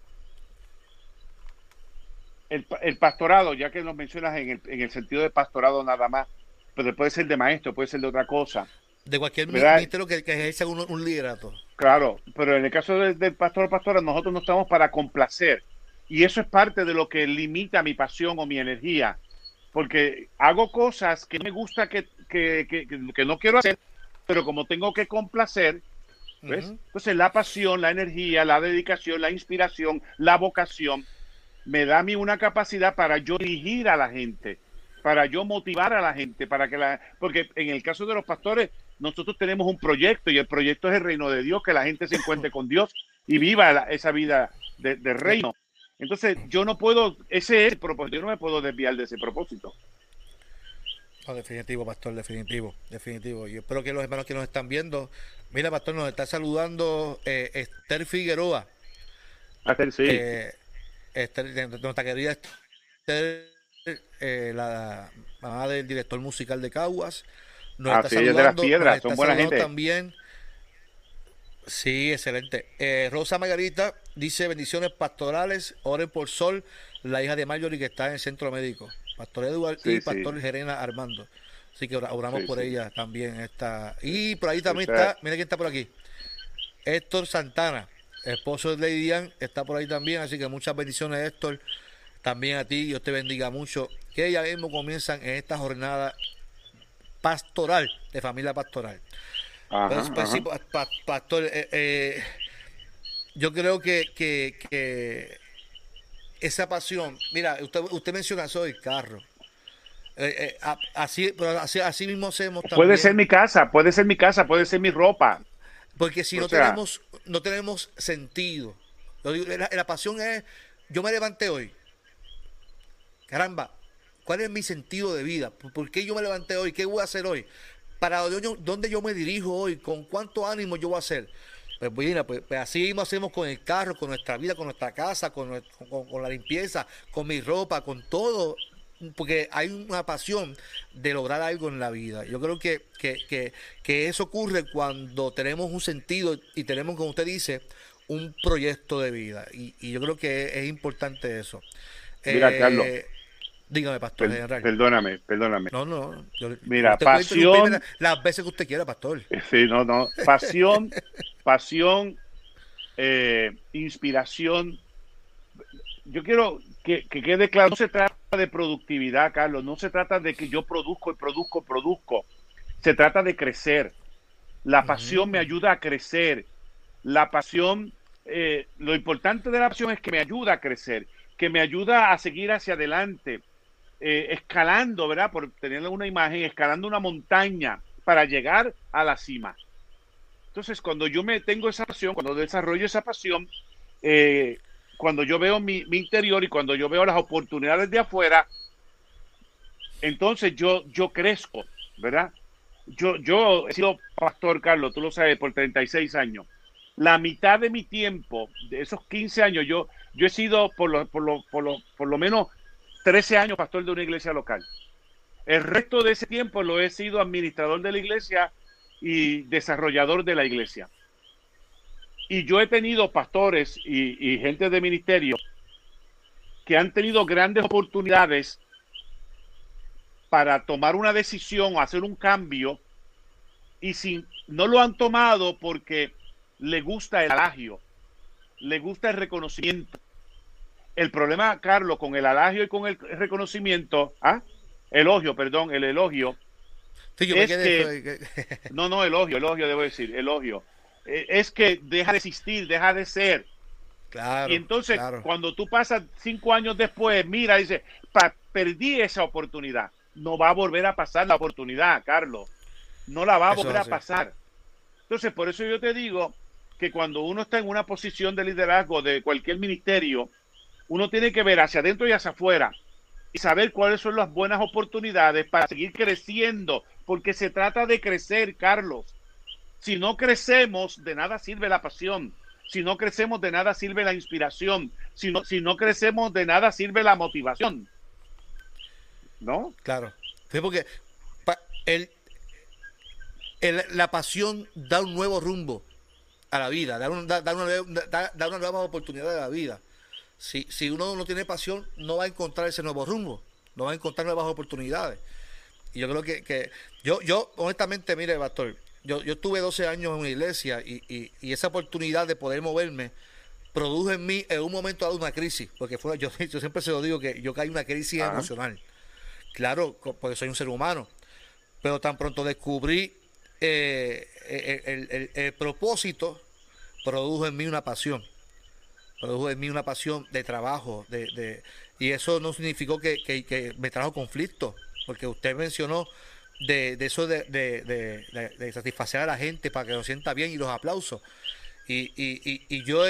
[SPEAKER 3] el, pastorado, ya que lo mencionas en el, en el sentido de pastorado nada más, pero puede ser de maestro, puede ser de otra cosa.
[SPEAKER 2] De cualquier ministerio que, que ejerza un, un, liderato.
[SPEAKER 3] Claro, pero en el caso del pastor o pastora, nosotros no estamos para complacer. Y eso es parte de lo que limita mi pasión o mi energía. Porque hago cosas que me gusta que, que, que, no quiero hacer, pero como tengo que complacer, Entonces la pasión, la energía, la dedicación, la inspiración, la vocación, me da a mí una capacidad para yo dirigir a la gente, para yo motivar a la gente, para que la, porque en el caso de los pastores, nosotros tenemos un proyecto y el proyecto es el reino de Dios, que la gente se encuentre con Dios y viva esa vida de, reino. Entonces, yo no puedo, ese es el propósito, yo no me puedo desviar de ese propósito.
[SPEAKER 2] definitivo, pastor, definitivo, definitivo. Yo espero que los hermanos que nos están viendo, mira, pastor, nos está saludando eh, Esther Figueroa.
[SPEAKER 3] Esther, sí.
[SPEAKER 2] Eh, nuestra querida Esther, eh, la mamá del director musical de Caguas.
[SPEAKER 3] Nos ah, está saludando, de las piedras, son buena gente.
[SPEAKER 2] También. Sí, excelente. Eh, Rosa Margarita dice bendiciones pastorales, oren por Sol, la hija de Marjorie que está en el centro médico. Pastor Eduardo y Pastor Gerena Armando. Así que oramos por ella también. Está. Y por ahí también está, mira quién está por aquí. Héctor Santana esposo de Lady Diane, está por ahí también, así que muchas bendiciones, Héctor. También a ti, Dios te bendiga mucho. Que ya mismo comienzan en esta jornada pastoral, de familia pastoral. Pues, pastor, eh, eh, yo creo que, que, esa pasión, mira, usted, usted menciona eso del carro. Eh, así, así, así mismo hacemos
[SPEAKER 3] Puede ser mi casa, puede ser mi casa, puede ser mi ropa.
[SPEAKER 2] Porque si no tenemos, no tenemos sentido. la, pasión es, yo me levanté hoy. Caramba, ¿cuál es mi sentido de vida? ¿Por qué yo me levanté hoy? ¿Qué voy a hacer hoy? ¿Para dónde yo me dirijo hoy? ¿Con cuánto ánimo yo voy a hacer? Pues, mira, pues, pues, así mismo hacemos con el carro, con nuestra vida, con nuestra casa, con, con la limpieza, con mi ropa, con todo porque hay una pasión de lograr algo en la vida. Yo creo que, que, que, eso ocurre cuando tenemos un sentido y tenemos, como usted dice, un proyecto de vida. Y, y yo creo que es, importante eso.
[SPEAKER 3] Mira, eh, Carlos.
[SPEAKER 2] Dígame, Pastor
[SPEAKER 3] Perdóname, perdóname.
[SPEAKER 2] No, no.
[SPEAKER 3] Mira, pasión.
[SPEAKER 2] Las veces que usted quiera, Pastor.
[SPEAKER 3] Sí, no, no. Pasión, pasión, eh, inspiración. Yo quiero, que, quede claro, no se trata de productividad, Carlos, no se trata de que yo produzco y produzco y produzco, se trata de crecer. La pasión me ayuda a crecer. La pasión, eh, lo importante de la pasión es que me ayuda a crecer, que me ayuda a seguir hacia adelante, eh, escalando, ¿verdad? Por tener una imagen, escalando una montaña para llegar a la cima. Entonces, cuando yo me tengo esa pasión, cuando desarrollo esa pasión, eh, cuando yo veo mi, interior y cuando yo veo las oportunidades de afuera, entonces yo, yo crezco, ¿verdad? Yo, yo he sido pastor, Carlos, tú lo sabes, por 36 años. La mitad de mi tiempo, de esos 15 años, yo, yo he sido por lo, por, lo, por, lo, por lo menos 13 años pastor de una iglesia local. El resto de ese tiempo lo he sido administrador de la iglesia y desarrollador de la iglesia. Y yo he tenido pastores y, gente de ministerio que han tenido grandes oportunidades para tomar una decisión o hacer un cambio y si no lo han tomado porque le gusta el alagio, le gusta el reconocimiento, El problema, Carlos, con el alagio y con el reconocimiento, ¿ah? elogio, perdón, el elogio, es que, no, no, elogio, elogio, debo decir, elogio, es que deja de existir, deja de ser. Claro, y entonces, cuando tú pasas cinco años después, mira, dice, perdí esa oportunidad. No va a volver a pasar la oportunidad, Carlos. No la va a volver a pasar. Entonces, por eso yo te digo que cuando uno está en una posición de liderazgo de cualquier ministerio, uno tiene que ver hacia adentro y hacia afuera y saber cuáles son las buenas oportunidades para seguir creciendo, porque se trata de crecer, Carlos. Si no crecemos, de nada sirve la pasión. Si no crecemos, de nada sirve la inspiración. Si no, si no crecemos, de nada sirve la motivación. ¿No?
[SPEAKER 2] Claro. porque el, la pasión da un nuevo rumbo a la vida, da, una, da una nueva oportunidad de la vida si, si uno no tiene pasión, no va a encontrar ese nuevo rumbo, no va a encontrar nuevas oportunidades. Y yo creo que, que yo, yo, honestamente, mire, Pastor, yo, yo tuve 12 años en una iglesia y, y, y, esa oportunidad de poder moverme produjo en mí en un momento dado una crisis, porque fue, yo, yo siempre se lo digo que yo caí en una crisis emocional. Claro, porque soy un ser humano, pero tan pronto descubrí eh, el, el, el propósito, produjo en mí una pasión produjo en mí una pasión de trabajo, de, de y eso no significó que, que, me trajo conflicto, porque usted mencionó de, de eso de, de, satisfacer a la gente para que lo sienta bien y los aplausos. Y, y, y, yo,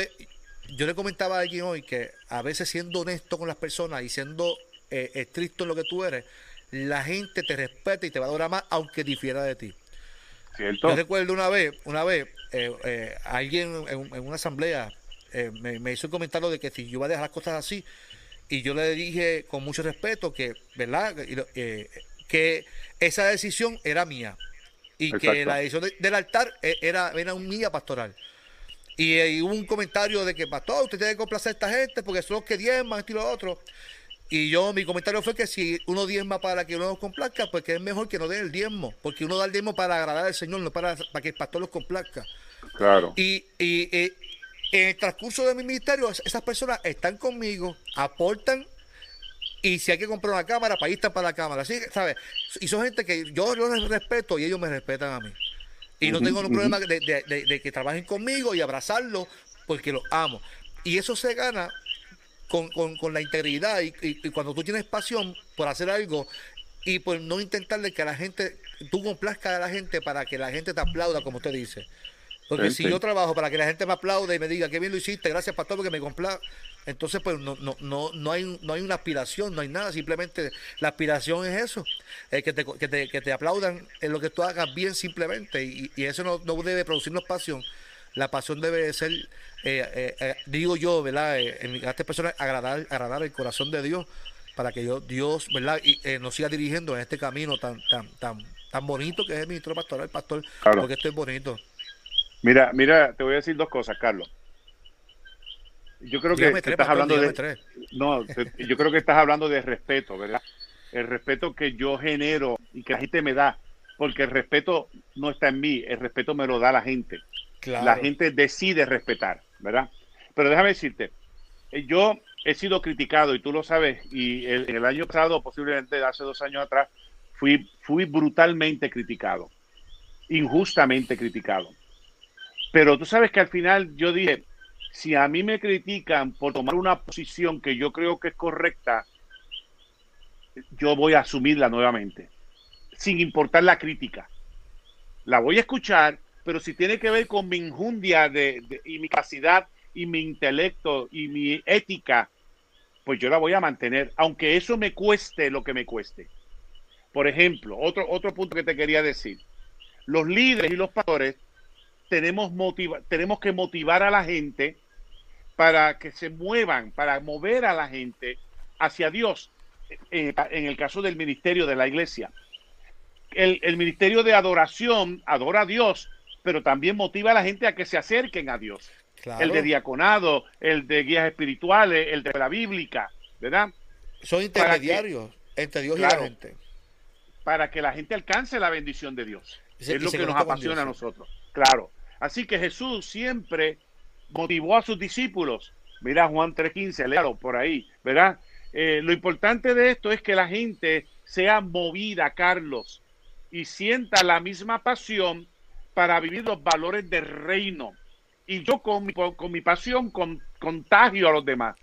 [SPEAKER 2] yo le comentaba a alguien hoy que a veces siendo honesto con las personas y siendo eh, estricto en lo que tú eres, la gente te respeta y te va a adorar más aunque difiera de ti. Yo recuerdo una vez, una vez, eh, eh, alguien en, en, una asamblea eh, me, hizo el comentario de que si yo iba a dejar las cosas así, y yo le dije con mucho respeto que, ¿verdad? Que esa decisión era mía y que la decisión del altar eh, era, era un mía pastoral. Y, hubo un comentario de que, pastor, usted tiene que complacer a esta gente porque son los que diezman, esto y lo otro. Y yo, mi comentario fue que si uno diezma para que uno los complazca, pues que es mejor que no den el diezmo, porque uno da el diezmo para agradar al Señor, no para, para que el pastor los complazca.
[SPEAKER 3] Claro.
[SPEAKER 2] Y, y, en el transcurso de mi ministerio, esas personas están conmigo, aportan y si hay que comprar una cámara, para ir para la cámara. ¿sí? ¿sabes? Y son gente que yo los respeto y ellos me respetan a mí. Y no tengo ningún problema de, que trabajen conmigo y abrazarlos porque los amo. Y eso se gana con, la integridad y, y, cuando tú tienes pasión por hacer algo y por no intentarle que a la gente, tú complazcas a la gente para que la gente te aplauda, como usted dice. Porque si yo trabajo para que la gente me aplaude y me diga que bien lo hiciste, gracias pastor porque me compla, entonces pues no, no, no, no hay no hay una aspiración, no hay nada, simplemente la aspiración es eso, que, te, que, te, que te aplaudan en lo que tú hagas bien simplemente y, y eso no, no debe producirnos pasión. La pasión debe ser, eh, eh, eh, digo yo, ¿verdad? en esta persona agradar, agradar el corazón de Dios para que yo, Dios, ¿verdad? Y nos siga dirigiendo en este camino tan tan tan tan bonito que es el ministro pastoral, pastor, porque esto es bonito.
[SPEAKER 3] Mira, mira, te voy a decir dos cosas, Carlos. Yo creo que estás hablando de no, yo creo que estás hablando de respeto, ¿verdad? El respeto que yo genero y que la gente me da, porque el respeto no está en mí, el respeto me lo da la gente. La gente decide respetar, ¿verdad? Pero déjame decirte, eh, yo he sido criticado y tú lo sabes y el, el año pasado, posiblemente hace dos años atrás, fui fui brutalmente criticado, injustamente criticado. Pero tú sabes que al final yo dije, si a mí me critican por tomar una posición que yo creo que es correcta, yo voy a asumirla nuevamente, sin importar la crítica. La voy a escuchar, pero si tiene que ver con mi injundia de, y mi capacidad y mi intelecto y mi ética, pues yo la voy a mantener, aunque eso me cueste lo que me cueste. Por ejemplo, otro, otro punto que te quería decir. Los líderes y los pastores tenemos, motiva tenemos que motivar a la gente para que se muevan, para mover a la gente hacia Dios. Eh, en el caso del ministerio de la iglesia. El, el, ministerio de adoración adora a Dios, pero también motiva a la gente a que se acerquen a Dios. El de diaconado, el de guías espirituales, el de la bíblica, ¿verdad?
[SPEAKER 2] Son intermediarios entre Dios y la gente.
[SPEAKER 3] Para que la gente alcance la bendición de Dios. es lo que nos apasiona a nosotros. Claro. Así que Jesús siempre motivó a sus discípulos Mira Juan 3.15, léalo por ahí, ¿verdad? Eh, lo importante de esto es que la gente sea movida, Carlos, y sienta la misma pasión para vivir los valores del reino. Y yo con mi, con mi pasión con, contagio a los demás.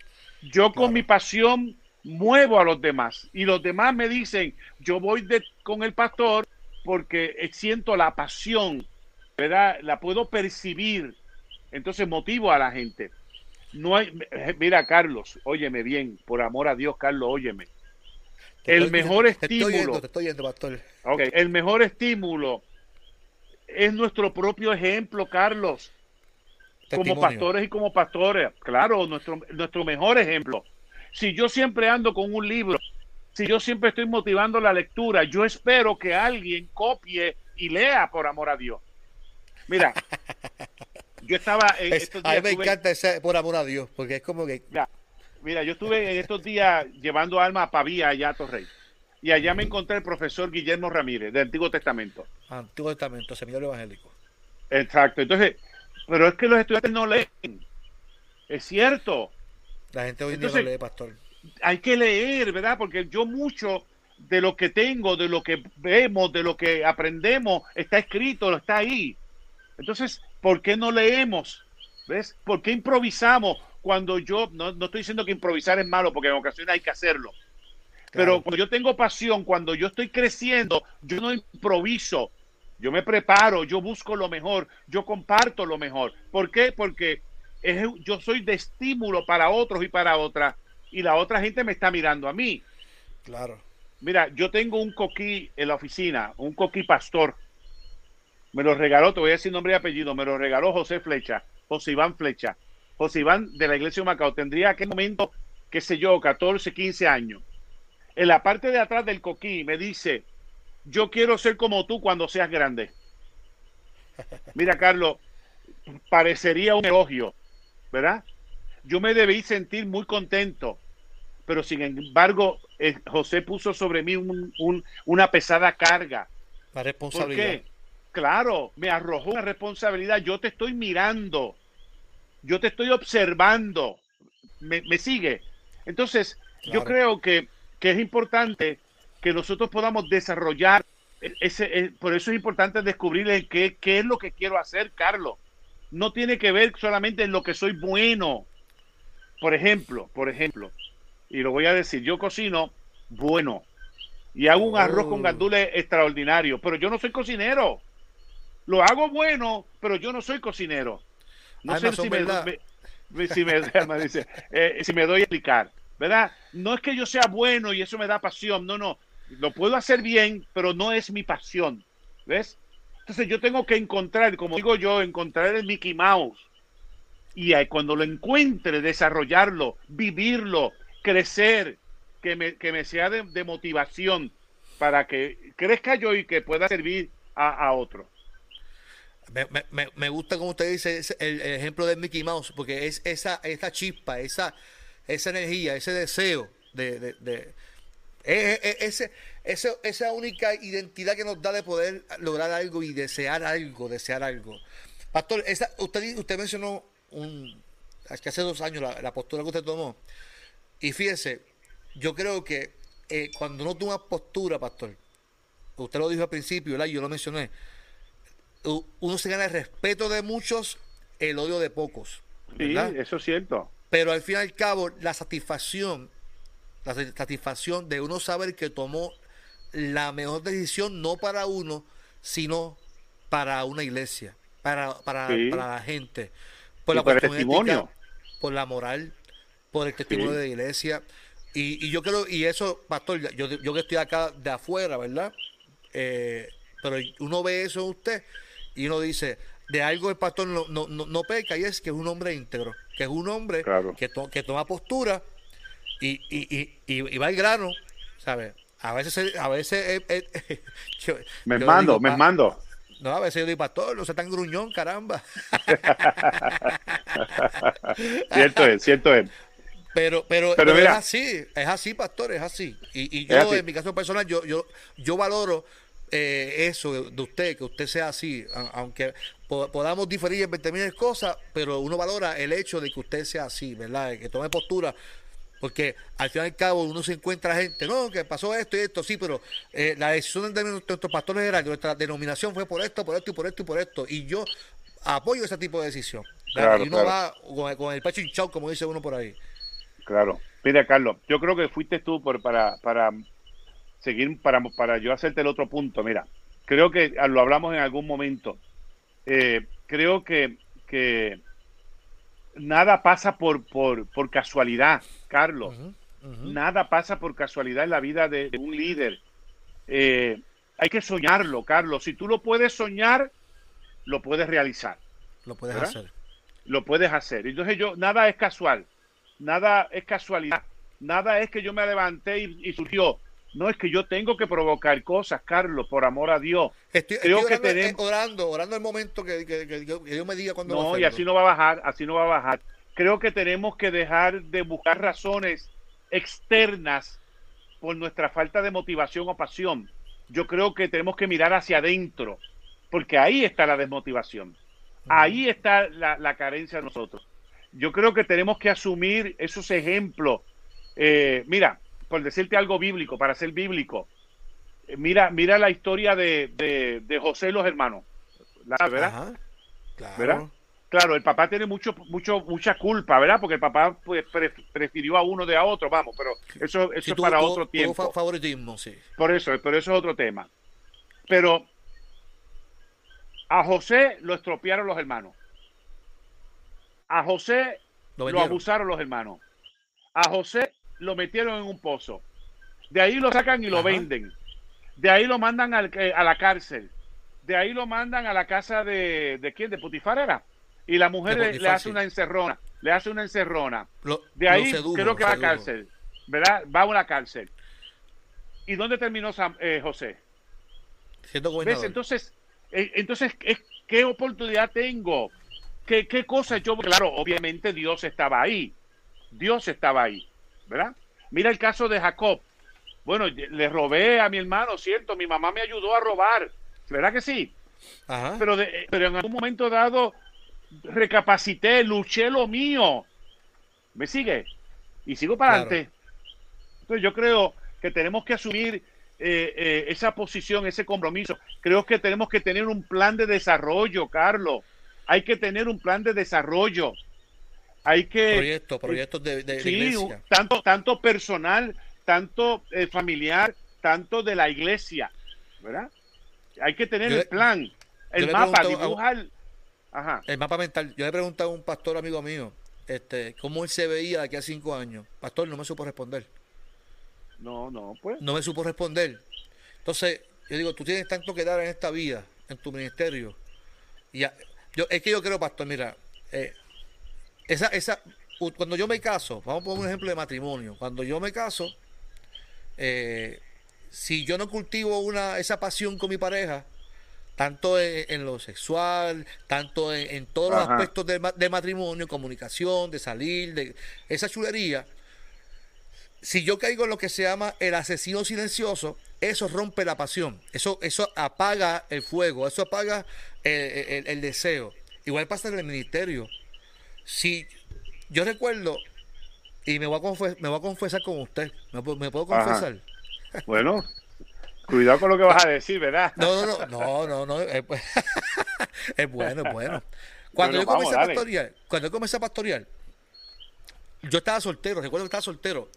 [SPEAKER 3] Yo con mi pasión muevo a los demás. Y los demás me dicen, yo voy de, con el pastor porque siento la pasión, ¿verdad? La puedo percibir. Entonces motivo a la gente. No hay, mira, Carlos, óyeme bien, por amor a Dios, Carlos, óyeme. el mejor estímulo. el mejor estímulo es nuestro propio ejemplo, Carlos. Como pastores y como pastores. Claro, nuestro, nuestro mejor ejemplo. Si yo siempre ando con un libro, si yo siempre estoy motivando la lectura, yo espero que alguien copie y lea por amor a Dios. Mira, yo estaba
[SPEAKER 2] en estos días. A mí me encanta ese por amor a Dios, porque es como que.
[SPEAKER 3] Mira, yo estuve en estos días llevando alma a Pavía, allá a Torrey. Y allá me encontré el profesor Guillermo Ramírez, del Antiguo Testamento.
[SPEAKER 2] Antiguo Testamento, seminario evangélico.
[SPEAKER 3] Exacto. Entonces, pero es que los estudiantes no leen. Es cierto.
[SPEAKER 2] La gente hoy en día no lee, pastor.
[SPEAKER 3] Hay que leer, ¿verdad? Porque yo mucho de lo que tengo, de lo que vemos, de lo que aprendemos, está escrito, está ahí. Entonces, ¿por qué no leemos? ¿Ves? ¿Por qué improvisamos cuando yo, no, estoy diciendo que improvisar es malo, porque en ocasiones hay que hacerlo, pero cuando yo tengo pasión, cuando yo estoy creciendo, yo no improviso, yo me preparo, yo busco lo mejor, yo comparto lo mejor. ¿Por qué? Porque es, yo soy de estímulo para otros y para otras, y la otra gente me está mirando a mí.
[SPEAKER 2] Claro.
[SPEAKER 3] Mira, yo tengo un coquí en la oficina, un coquí pastor, me lo regaló, te voy a decir nombre y apellido, me lo regaló José Flecha, José Iván Flecha. José Iván de la iglesia de Macao tendría aquel momento, qué sé yo, 14, 15 años. En la parte de atrás del coquí me dice, yo quiero ser como tú cuando seas grande. Mira, Carlos, parecería un elogio, ¿verdad? Yo me debí sentir muy contento, pero sin embargo, eh, José puso sobre mí una pesada carga.
[SPEAKER 2] La responsabilidad. ¿Por qué?
[SPEAKER 3] Claro, me arrojó una responsabilidad. Yo te estoy mirando. Yo te estoy observando. Me, sigue. Entonces, yo creo que, es importante que nosotros podamos desarrollar ese, e, por eso es importante descubrir qué, qué es lo que quiero hacer, Carlos. No tiene que ver solamente en lo que soy bueno. Por ejemplo, por ejemplo, y lo voy a decir, yo cocino bueno y hago un arroz con oh. gandules extraordinario, pero yo no soy cocinero. Lo hago bueno, pero yo no soy cocinero. No sé si me, si, me, dice, eh, si me doy a explicar, ¿verdad? No es que yo sea bueno y eso me da pasión, no, no. Lo puedo hacer bien, pero no es mi pasión, ¿ves? Entonces yo tengo que encontrar, como digo yo, encontrar el Mickey Mouse. Y cuando lo encuentre, desarrollarlo, vivirlo, crecer, que me, que me sea de, motivación para que crezca yo y que pueda servir a, a otro.
[SPEAKER 2] Me, gusta como usted dice el, ejemplo de Mickey Mouse, porque es esa, esa chispa, esa, esa energía, ese deseo de, de, ese, esa única identidad que nos da de poder lograr algo y desear algo, desear algo. Pastor, esa, usted, usted mencionó un, hace dos años la, postura que usted tomó. Y fíjese, yo creo que eh, cuando uno toma postura, pastor, usted lo dijo al principio, ¿verdad? yo lo mencioné, uno se gana el respeto de muchos, el odio de pocos.
[SPEAKER 3] Sí, eso es cierto.
[SPEAKER 2] Pero al fin y al cabo, la satisfacción, la satisfacción de uno saber que tomó la mejor decisión no para uno, sino para una iglesia, para, para, la gente.
[SPEAKER 3] Por la por el testimonio.
[SPEAKER 2] por la moral, por el testimonio de la iglesia. Y, yo creo, y eso, pastor, yo, yo que estoy acá de afuera, ¿verdad? Eh, pero uno ve eso en usted y uno dice, de algo el pastor no, no, no, peca y es que es un hombre íntegro, que es un hombre que, que toma postura y, y, y, va al grano, ¿sabes? A veces, a veces
[SPEAKER 3] me mando, me mando.
[SPEAKER 2] No, a veces yo digo, pastor, no sea tan gruñón, caramba.
[SPEAKER 3] cierto es, cierto es.
[SPEAKER 2] Pero, pero, pero, es así, es así, pastor, es así. Y, y yo, en mi caso personal, yo, yo, yo valoro eh, eso de usted, que usted sea así, aunque podamos diferir en 20 mil cosas, pero uno valora el hecho de que usted sea así, ¿verdad? Que tome postura, porque al fin y al cabo uno se encuentra gente, no, que pasó esto y esto, sí, pero eh, la decisión de nuestro pastor general, de nuestra denominación fue por esto, por esto y por esto y por esto, y yo apoyo ese tipo de decisión. y uno va con, el pecho hinchado, como dice uno por ahí.
[SPEAKER 3] Claro. Mira, Carlos, yo creo que fuiste tú por, para, para seguir, para, para yo hacerte el otro punto. Mira, creo que lo hablamos en algún momento. Eh, creo que, que nada pasa por, por, por casualidad, Carlos. Nada pasa por casualidad en la vida de, un líder. Eh, hay que soñarlo, Carlos. Si tú lo puedes soñar, lo puedes realizar.
[SPEAKER 2] Lo puedes hacer.
[SPEAKER 3] Lo puedes hacer. Entonces yo, nada es casual. Nada es casualidad. Nada es que yo me levanté y surgió. No es que yo tengo que provocar cosas, Carlos, por amor a Dios.
[SPEAKER 2] Estoy, Creo que tenemos... orando, orando el momento que, que, yo me diga cuando
[SPEAKER 3] No, y así no va a bajar, así no va a bajar. Creo que tenemos que dejar de buscar razones externas por nuestra falta de motivación o pasión. Yo creo que tenemos que mirar hacia adentro, porque ahí está la desmotivación. Ahí está la, la carencia de nosotros. Yo creo que tenemos que asumir esos ejemplos. Eh, mira, por decirte algo bíblico, para ser bíblico, eh, mira, mira la historia de, de, José y los hermanos. ¿Verdad? claro. Claro, el papá tiene mucho, mucho, mucha culpa, ¿verdad? Porque el papá pues, prefirió a uno de a otro, vamos, pero eso, eso es para otro tiempo.
[SPEAKER 2] favoritismo, sí.
[SPEAKER 3] Por eso, pero eso es otro tema. Pero a José lo estropearon los hermanos. A José lo abusaron los hermanos. A José lo metieron en un pozo. De ahí lo sacan y lo venden. De ahí lo mandan al, eh, a la cárcel. De ahí lo mandan a la casa de, ¿de quién? De Putifar era. Y la mujer le, hace una encerrona. Le hace una encerrona. de ahí creo que va a la cárcel. ¿Verdad? Va a una cárcel. ¿Y dónde terminó eh, José? Entonces, eh, entonces ¿qué oportunidad tengo? ¿Qué, ¿Qué cosa yo? Claro, obviamente Dios estaba ahí. Dios estaba ahí. ¿Verdad? Mira el caso de Jacob. Bueno, le robé a mi hermano, cierto, mi mamá me ayudó a robar, ¿verdad que sí? Pero, pero en algún momento dado recapacité, luché lo mío. ¿Me sigue? Y sigo para adelante. Entonces yo creo que tenemos que asumir eh, eh, esa posición, ese compromiso. Creo que tenemos que tener un plan de desarrollo, Carlos. Hay que tener un plan de desarrollo hay que
[SPEAKER 2] proyectos proyectos de, sí,
[SPEAKER 3] tanto tanto personal tanto eh, familiar tanto de la iglesia verdad hay que tener el plan el mapa dibujar.
[SPEAKER 2] Ajá. el mapa mental. Yo le he preguntado a un pastor amigo mío este cómo él se veía de aquí a cinco años pastor no me supo responder.
[SPEAKER 3] No no pues.
[SPEAKER 2] No me supo responder. Entonces yo digo tú tienes tanto que dar en esta vida en tu ministerio. Y yo es que yo creo pastor mira eh, esa, esa, cuando yo me caso, vamos a poner un ejemplo de matrimonio. Cuando yo me caso, eh, si yo no cultivo una, esa pasión con mi pareja, tanto en, lo sexual, tanto en, todos los aspectos de, matrimonio, comunicación, de salir, de esa chulería, si yo caigo en lo que se llama el asesino silencioso, eso rompe la pasión, eso, eso apaga el fuego, eso apaga el, el deseo. Igual pasa en el ministerio. Si yo recuerdo, y me voy a, me voy a confesar con usted, ¿me, puedo confesar?
[SPEAKER 3] Bueno, cuidado con lo que vas a decir, ¿verdad?
[SPEAKER 2] No, no, no, no, no, es, bueno, es bueno. Cuando yo comencé a pastorear, cuando yo comencé a pastorear, yo estaba soltero, recuerdo que estaba soltero,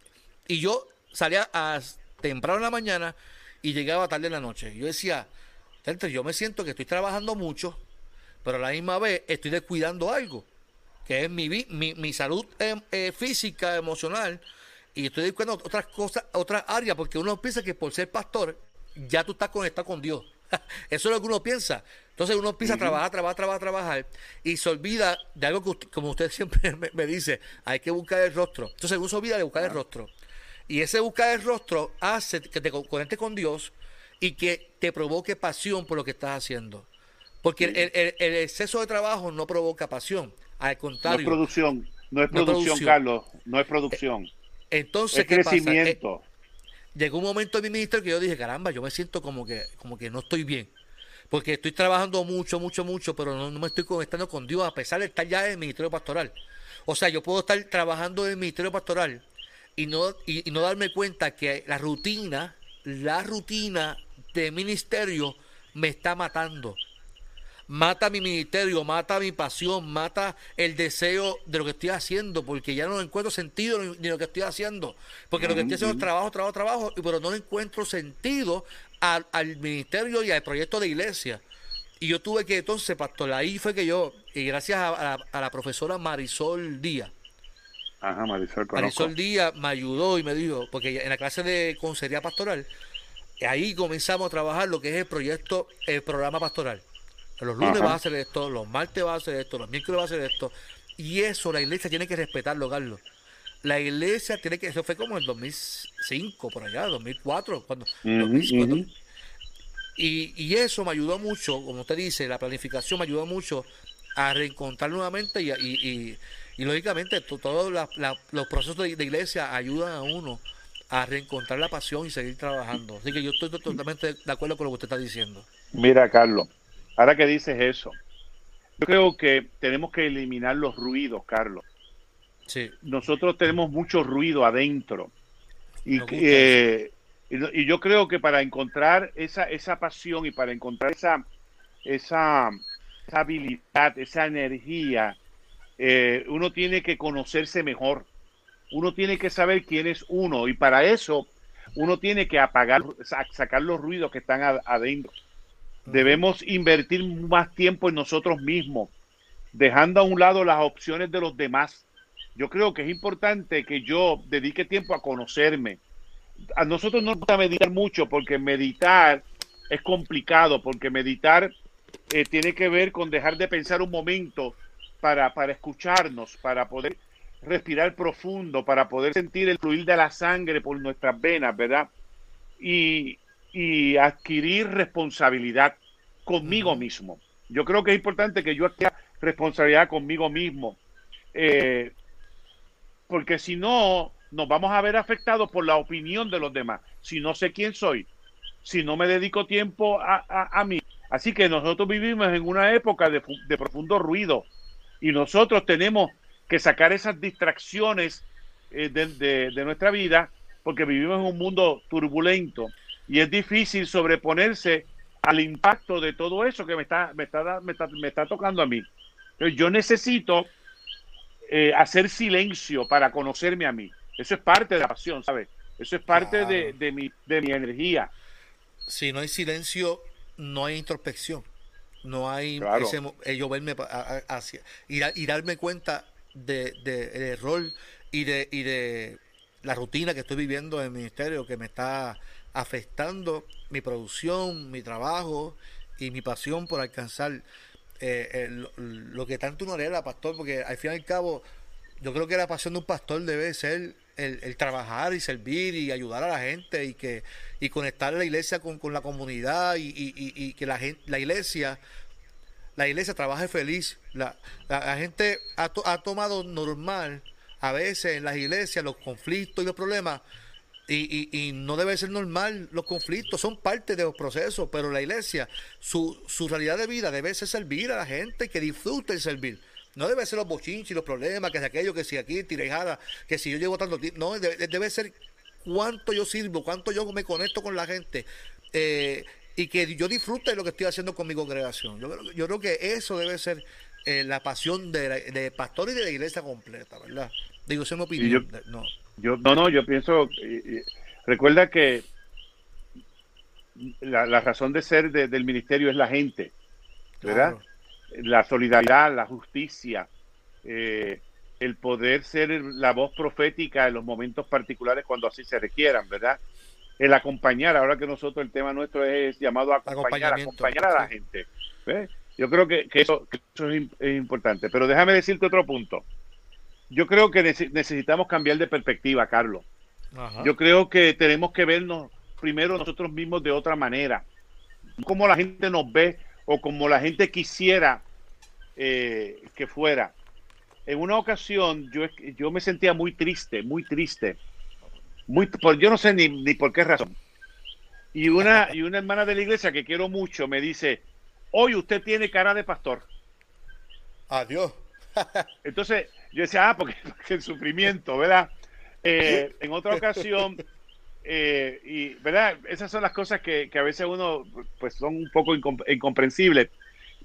[SPEAKER 2] y yo salía a temprano en la mañana y llegaba tarde en la noche. Yo decía, yo me siento que estoy trabajando mucho, pero a la misma vez estoy descuidando algo que es mi, mi, mi salud em, eh, física, emocional, y estoy dedicando otras cosas, otras áreas, porque uno piensa que por ser pastor, ya tú estás conectado con Dios. Eso es lo que uno piensa. Entonces uno empieza a trabajar, trabajar, trabajar, trabajar, y se olvida de algo que, como usted siempre me, dice, hay que buscar el rostro. Entonces uno se olvida de buscar el rostro. Y ese buscar el rostro hace que te conectes con Dios y que te provoque pasión por lo que estás haciendo. Porque el exceso de trabajo no provoca pasión. Al contrario.
[SPEAKER 3] No es producción, no es producción, Carlos, no es producción.
[SPEAKER 2] Entonces,
[SPEAKER 3] es crecimiento.
[SPEAKER 2] llegó un momento en mi ministerio que yo dije, caramba, yo me siento como que, como que no estoy bien. Porque estoy trabajando mucho, mucho, mucho, pero no, me estoy conectando con Dios a pesar de estar ya en el ministerio pastoral. O sea, yo puedo estar trabajando en el ministerio pastoral y no, y no darme cuenta que la rutina, la rutina de ministerio me está matando mata mi ministerio, mata mi pasión, mata el deseo de lo que estoy haciendo, porque ya no encuentro sentido ni lo que estoy haciendo. Porque lo que estoy haciendo es trabajo, trabajo, trabajo, pero no encuentro sentido al, ministerio y al proyecto de iglesia. Y yo tuve que entonces, pastor, ahí fue que yo, y gracias a, la, profesora Marisol Díaz,
[SPEAKER 3] Ajá, Marisol,
[SPEAKER 2] Marisol Díaz me ayudó y me dijo, porque en la clase de consejería pastoral, ahí comenzamos a trabajar lo que es el proyecto, el programa pastoral. Los lunes va a hacer esto, los martes va a hacer esto, los miércoles va a hacer esto. Y eso la iglesia tiene que respetarlo, Carlos. La iglesia tiene que, eso fue como en el 2005, por allá, 2004, cuando... y, y, eso me ayudó mucho, como usted dice, la planificación me ayudó mucho a reencontrar nuevamente y, y, y lógicamente todos los procesos de, de, iglesia ayudan a uno a reencontrar la pasión y seguir trabajando. Así que yo estoy totalmente de acuerdo con lo que usted está diciendo.
[SPEAKER 3] Mira, Carlos, Ahora que dices eso, yo creo que tenemos que eliminar los ruidos, Carlos. Sí. Nosotros tenemos mucho ruido adentro. Y, eh, y, yo creo que para encontrar esa, esa pasión y para encontrar esa, esa, habilidad, esa energía, eh, uno tiene que conocerse mejor. Uno tiene que saber quién es uno. Y para eso uno tiene que apagar, sacar los ruidos que están adentro. Debemos invertir más tiempo en nosotros mismos, dejando a un lado las opciones de los demás. Yo creo que es importante que yo dedique tiempo a conocerme. A nosotros no nos gusta meditar mucho porque meditar es complicado, porque meditar eh, tiene que ver con dejar de pensar un momento para, para escucharnos, para poder respirar profundo, para poder sentir el fluir de la sangre por nuestras venas, ¿verdad? Y, y adquirir responsabilidad conmigo mismo. Yo creo que es importante que yo adquiera responsabilidad conmigo mismo, eh, porque si no, nos vamos a ver afectados por la opinión de los demás. Si no sé quién soy, si no me dedico tiempo a, a, mí. Así que nosotros vivimos en una época de, de profundo ruido y nosotros tenemos que sacar esas distracciones eh, de, de, nuestra vida porque vivimos en un mundo turbulento y es difícil sobreponerse al impacto de todo eso que me está, me está, me está, me está tocando a mí. Yo necesito eh, hacer silencio para conocerme a mí. Eso es parte de la pasión, ¿sabes? Eso es parte de, de, mi, de mi energía.
[SPEAKER 2] Si no hay silencio, no hay introspección. No hay ese, eh, yo verme hacia y, y, darme cuenta de, de, del error y de, y de la rutina que estoy viviendo en el ministerio que me está afectando mi producción, mi trabajo y mi pasión por alcanzar eh, lo que tanto uno la pastor, porque al fin y al cabo, yo creo que la pasión de un pastor debe ser el, trabajar y servir y ayudar a la gente y que y conectar la iglesia con, la comunidad y, que la gente, la iglesia la iglesia trabaje feliz. La, la, gente ha, ha tomado normal a veces en las iglesias los conflictos y los problemas y, y, no debe ser normal, los conflictos son parte de los procesos, pero la iglesia, su, su realidad de vida debe ser servir a la gente que disfrute el servir. No debe ser los bochinches y los problemas, que es aquello, que si aquí tirejada, que si yo llevo tanto tiempo. No, debe, ser cuánto yo sirvo, cuánto yo me conecto con la gente. Eh, y que yo disfrute de lo que estoy haciendo con mi congregación. Yo, yo creo que eso debe ser eh, la pasión de, de pastor y de la iglesia completa, ¿verdad? Digo, esa es mi opinión. no.
[SPEAKER 3] Yo, no, no, yo pienso, recuerda que la, razón de ser del ministerio es la gente, ¿verdad? La solidaridad, la justicia, eh, el poder ser la voz profética en los momentos particulares cuando así se requieran, ¿verdad? El acompañar, ahora que nosotros el tema nuestro es llamado a acompañar, acompañar a la gente. Yo creo que, eso, es importante. Pero déjame decirte otro punto yo creo que necesitamos cambiar de perspectiva, Carlos. Yo creo que tenemos que vernos primero nosotros mismos de otra manera. Como la gente nos ve o como la gente quisiera eh, que fuera. En una ocasión yo, yo me sentía muy triste, muy triste, muy, por, yo no sé ni, ni por qué razón. Y una, y una hermana de la iglesia que quiero mucho me dice, hoy usted tiene cara de pastor.
[SPEAKER 2] Adiós.
[SPEAKER 3] Entonces, yo decía, ah, porque, el sufrimiento, ¿verdad? Eh, en otra ocasión, eh, y, ¿verdad? Esas son las cosas que, a veces uno, pues son un poco incomprensibles.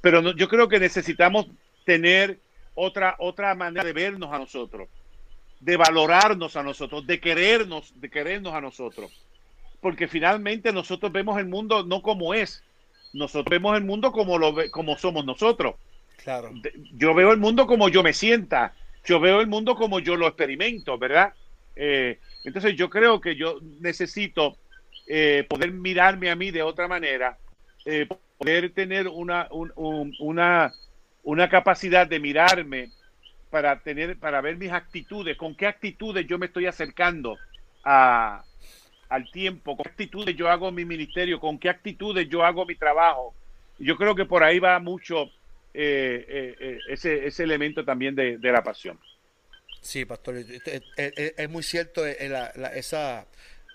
[SPEAKER 3] Pero yo creo que necesitamos tener otra, otra manera de vernos a nosotros, de valorarnos a nosotros, de querernos, de querernos a nosotros. Porque finalmente nosotros vemos el mundo no como es, nosotros vemos el mundo como, lo, como somos nosotros.
[SPEAKER 2] Claro.
[SPEAKER 3] Yo veo el mundo como yo me sienta, yo veo el mundo como yo lo experimento, ¿verdad? Eh, entonces yo creo que yo necesito eh, poder mirarme a mí de otra manera, eh, poder tener una, una, una capacidad de mirarme para tener, para ver mis actitudes, con qué actitudes yo me estoy acercando a, al tiempo, con qué actitudes yo hago mi ministerio, con qué actitudes yo hago mi trabajo. Yo creo que por ahí va mucho eh, eh, eh, ese, ese elemento también de, la pasión.
[SPEAKER 2] Sí, pastor, es, muy cierto esa,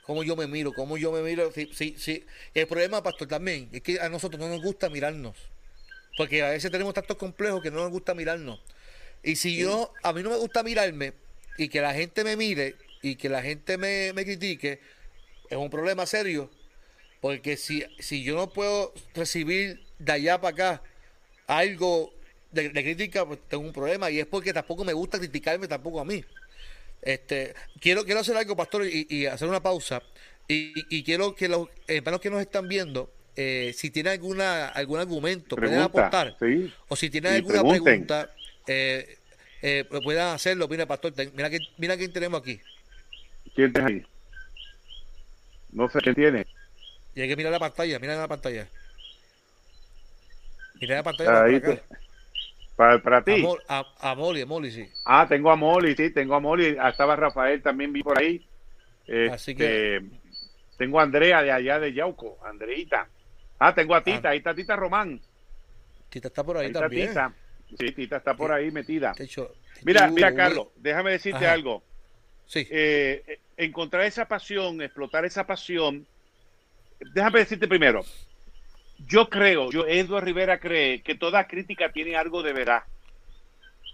[SPEAKER 2] cómo yo me miro, cómo yo me miro. Sí, sí, sí. El problema, pastor, también es que a nosotros no nos gusta mirarnos. Porque a veces tenemos tantos complejos que no nos gusta mirarnos. Y si yo, a mí no me gusta mirarme y que la gente me mire y que la gente me, me critique, es un problema serio, porque si, si yo no puedo recibir de allá para acá algo de, crítica, pues tengo un problema, y es porque tampoco me gusta criticarme tampoco a mí. Este, quiero, quiero hacer algo, pastor, y, hacer una pausa. Y, quiero que los hermanos que nos están viendo, eh, si tienen alguna, algún argumento, pueden aportar. O si tienen alguna pregunta, eh, eh, puedan hacerlo. Mira, pastor, mira, que, mira quién tenemos aquí.
[SPEAKER 3] ¿Quién tenés ahí? No sé qué tiene.
[SPEAKER 2] Y hay que mirar la pantalla, mira la pantalla. Mira la pantalla.
[SPEAKER 3] Para, para, ti.
[SPEAKER 2] A, a, Molly, a Molly, sí.
[SPEAKER 3] Ah, tengo a Molly, sí, tengo a Molly. Ah, estaba Rafael, también vi por ahí. Así que. Este, tengo a Andrea de allá de Yauco, Andreita. Ah, tengo a Tita, ah. ahí está Tita Román.
[SPEAKER 2] Tita está por ahí, también.
[SPEAKER 3] Tita. Sí, Tita está por ahí metida. mira, mira, Carlos, déjame decirte algo.
[SPEAKER 2] Sí.
[SPEAKER 3] Eh, encontrar esa pasión, explotar esa pasión. Déjame decirte primero, yo creo, yo Eduardo Rivera cree que toda crítica tiene algo de verdad.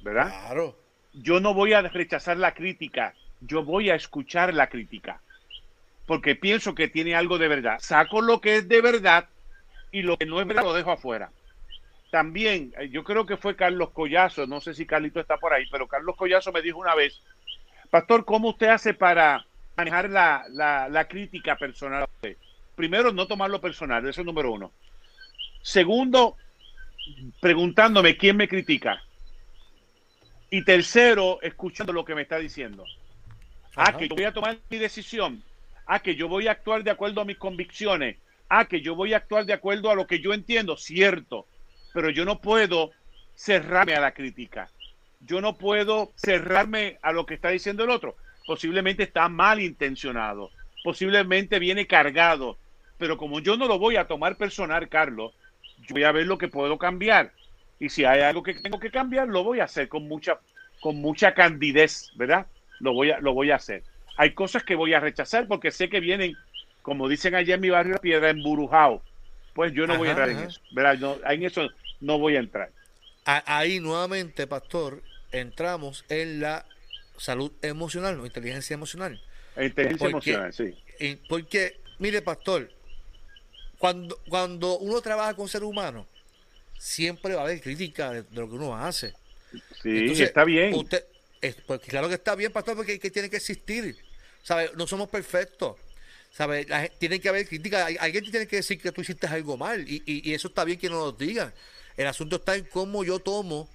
[SPEAKER 3] ¿Verdad?
[SPEAKER 2] Claro.
[SPEAKER 3] Yo no voy a rechazar la crítica, yo voy a escuchar la crítica. Porque pienso que tiene algo de verdad. Saco lo que es de verdad y lo que no es verdad lo dejo afuera. También, eh, yo creo que fue Carlos Collazo, no sé si Carlito está por ahí, pero Carlos Collazo me dijo una vez, Pastor, ¿cómo usted hace para manejar la, la, crítica personal? Primero, no tomarlo personal, eso es número uno. Segundo, preguntándome quién me critica. Y tercero, escuchando lo que me está diciendo. Ah, que yo voy a tomar mi decisión. Ah, que yo voy a actuar de acuerdo a mis convicciones. Ah, que yo voy a actuar de acuerdo a lo que yo entiendo. Cierto. Pero yo no puedo cerrarme a la crítica. Yo no puedo cerrarme a lo que está diciendo el otro posiblemente está mal intencionado, posiblemente viene cargado, pero como yo no lo voy a tomar personal, Carlos, yo voy a ver lo que puedo cambiar. Y si hay algo que tengo que cambiar, lo voy a hacer con mucha, con mucha candidez, ¿verdad? Lo voy a, lo voy a hacer. Hay cosas que voy a rechazar porque sé que vienen, como dicen allá en mi barrio, piedra emburujado. Pues yo no voy a entrar en eso, ¿verdad? No, en eso no voy a entrar.
[SPEAKER 2] Ahí nuevamente, pastor, entramos en la salud emocional o inteligencia emocional.
[SPEAKER 3] Inteligencia emocional, sí.
[SPEAKER 2] Porque, mire, pastor, cuando, cuando uno trabaja con ser humano, siempre va a haber crítica de, lo que uno hace.
[SPEAKER 3] Sí, está bien.
[SPEAKER 2] Usted, pues claro que está bien, pastor, porque que tiene que existir. ¿Sabe? No somos perfectos. ¿Sabe? tiene que haber crítica. Alguien tiene que decir que tú hiciste algo mal. Y, y, eso está bien que no lo digan. El asunto está en cómo yo tomo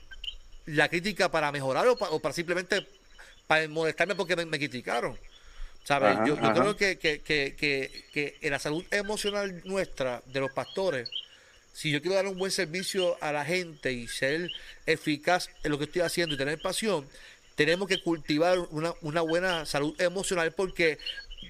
[SPEAKER 2] la crítica para mejorar o para simplemente para molestarme porque me, criticaron. ¿Sabes? yo, creo que, que, que, que, en la salud emocional nuestra, de los pastores, si yo quiero dar un buen servicio a la gente y ser eficaz en lo que estoy haciendo y tener pasión, tenemos que cultivar una, una buena salud emocional porque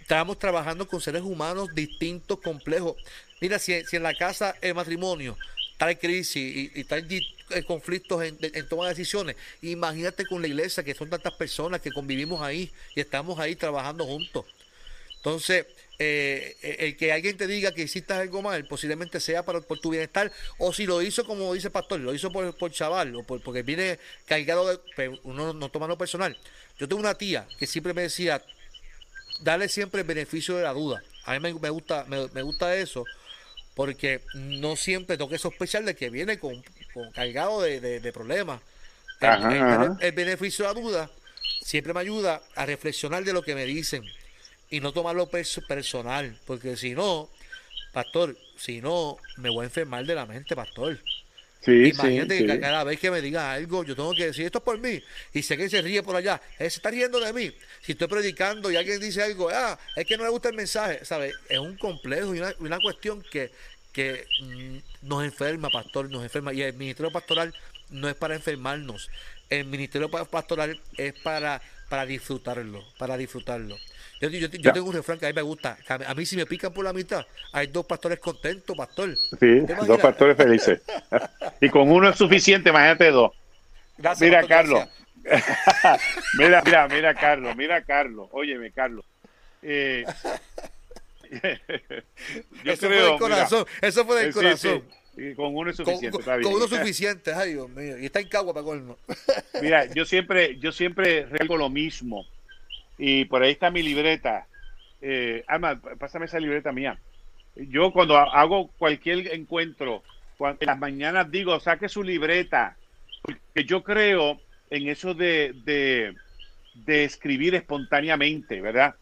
[SPEAKER 2] estamos trabajando con seres humanos distintos, complejos. Mira, si, si en la casa el matrimonio en crisis y, en eh, conflictos en, toma de decisiones. Imagínate con la iglesia, que son tantas personas que convivimos ahí y estamos ahí trabajando juntos. Entonces, eh, el que alguien te diga que hiciste algo mal, posiblemente sea para, por tu bienestar, o si lo hizo como dice el pastor, lo hizo por, por chaval, o por, porque viene cargado de, pues, uno no toma lo personal. Yo tengo una tía que siempre me decía, dale siempre el beneficio de la duda. A mí me, gusta, me, gusta eso, porque no siempre tengo que sospechar de que viene con, cargado de, problemas. el beneficio de la duda siempre me ayuda a reflexionar de lo que me dicen y no tomarlo personal, porque si no, pastor, si no, me voy a enfermar de la mente, pastor. Sí, Imagínate que cada vez que me diga algo, yo tengo que decir esto es por mí. Y sé que se ríe por allá. Él se está riendo de mí. Si estoy predicando y alguien dice algo, ah, es que no le gusta el mensaje, ¿sabes? Es un complejo y una, cuestión que, que mm, nos enferma, pastor, nos enferma. Y el ministerio pastoral no es para enfermarnos. El ministerio pastoral es para, para disfrutarlo, para disfrutarlo. Yo, yo, tengo un refrán que a mí me gusta. A mí, si me pican por la mitad, hay dos pastores contentos, pastor.
[SPEAKER 3] Sí, dos pastores felices. y con uno es suficiente, imagínate dos. mira, Carlos. mira, mira, mira, Carlos, mira, Carlos. Óyeme, Carlos. Eh,
[SPEAKER 2] yo eso creo, fue del corazón. eso fue del corazón.
[SPEAKER 3] Y con uno es suficiente,
[SPEAKER 2] con,
[SPEAKER 3] está bien.
[SPEAKER 2] Con uno es suficiente, ay Dios mío. Y está en Cagua para colmo.
[SPEAKER 3] Mira, yo siempre, yo siempre rego lo mismo. Y por ahí está mi libreta. Eh, Alma, pásame esa libreta mía. Yo cuando hago cualquier encuentro, en las mañanas digo, saque su libreta, porque yo creo en eso de, de, escribir espontáneamente, ¿verdad?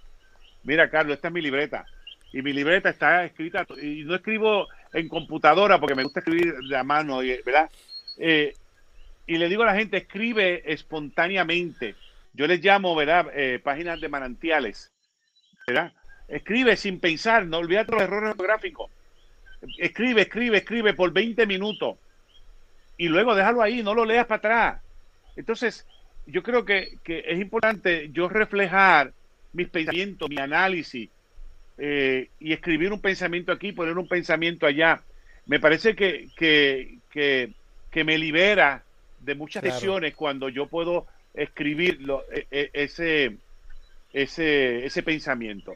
[SPEAKER 3] Mira, Carlos, esta es mi libreta. Y mi libreta está escrita, y no escribo en computadora porque me gusta escribir de a mano, ¿verdad? Eh, y le digo a la gente, escribe espontáneamente. Yo les llamo, ¿verdad? Eh, páginas de manantiales, ¿verdad? Escribe sin pensar, no olvídate los errores ortográficos. Escribe, escribe, escribe por 20 minutos y luego déjalo ahí, no lo leas para atrás. Entonces, yo creo que, es importante yo reflejar mis pensamientos, mi análisis eh, y escribir un pensamiento aquí, poner un pensamiento allá. Me parece que, que, que, me libera de muchas decisiones cuando yo puedo escribir e, e, ese, ese, ese pensamiento.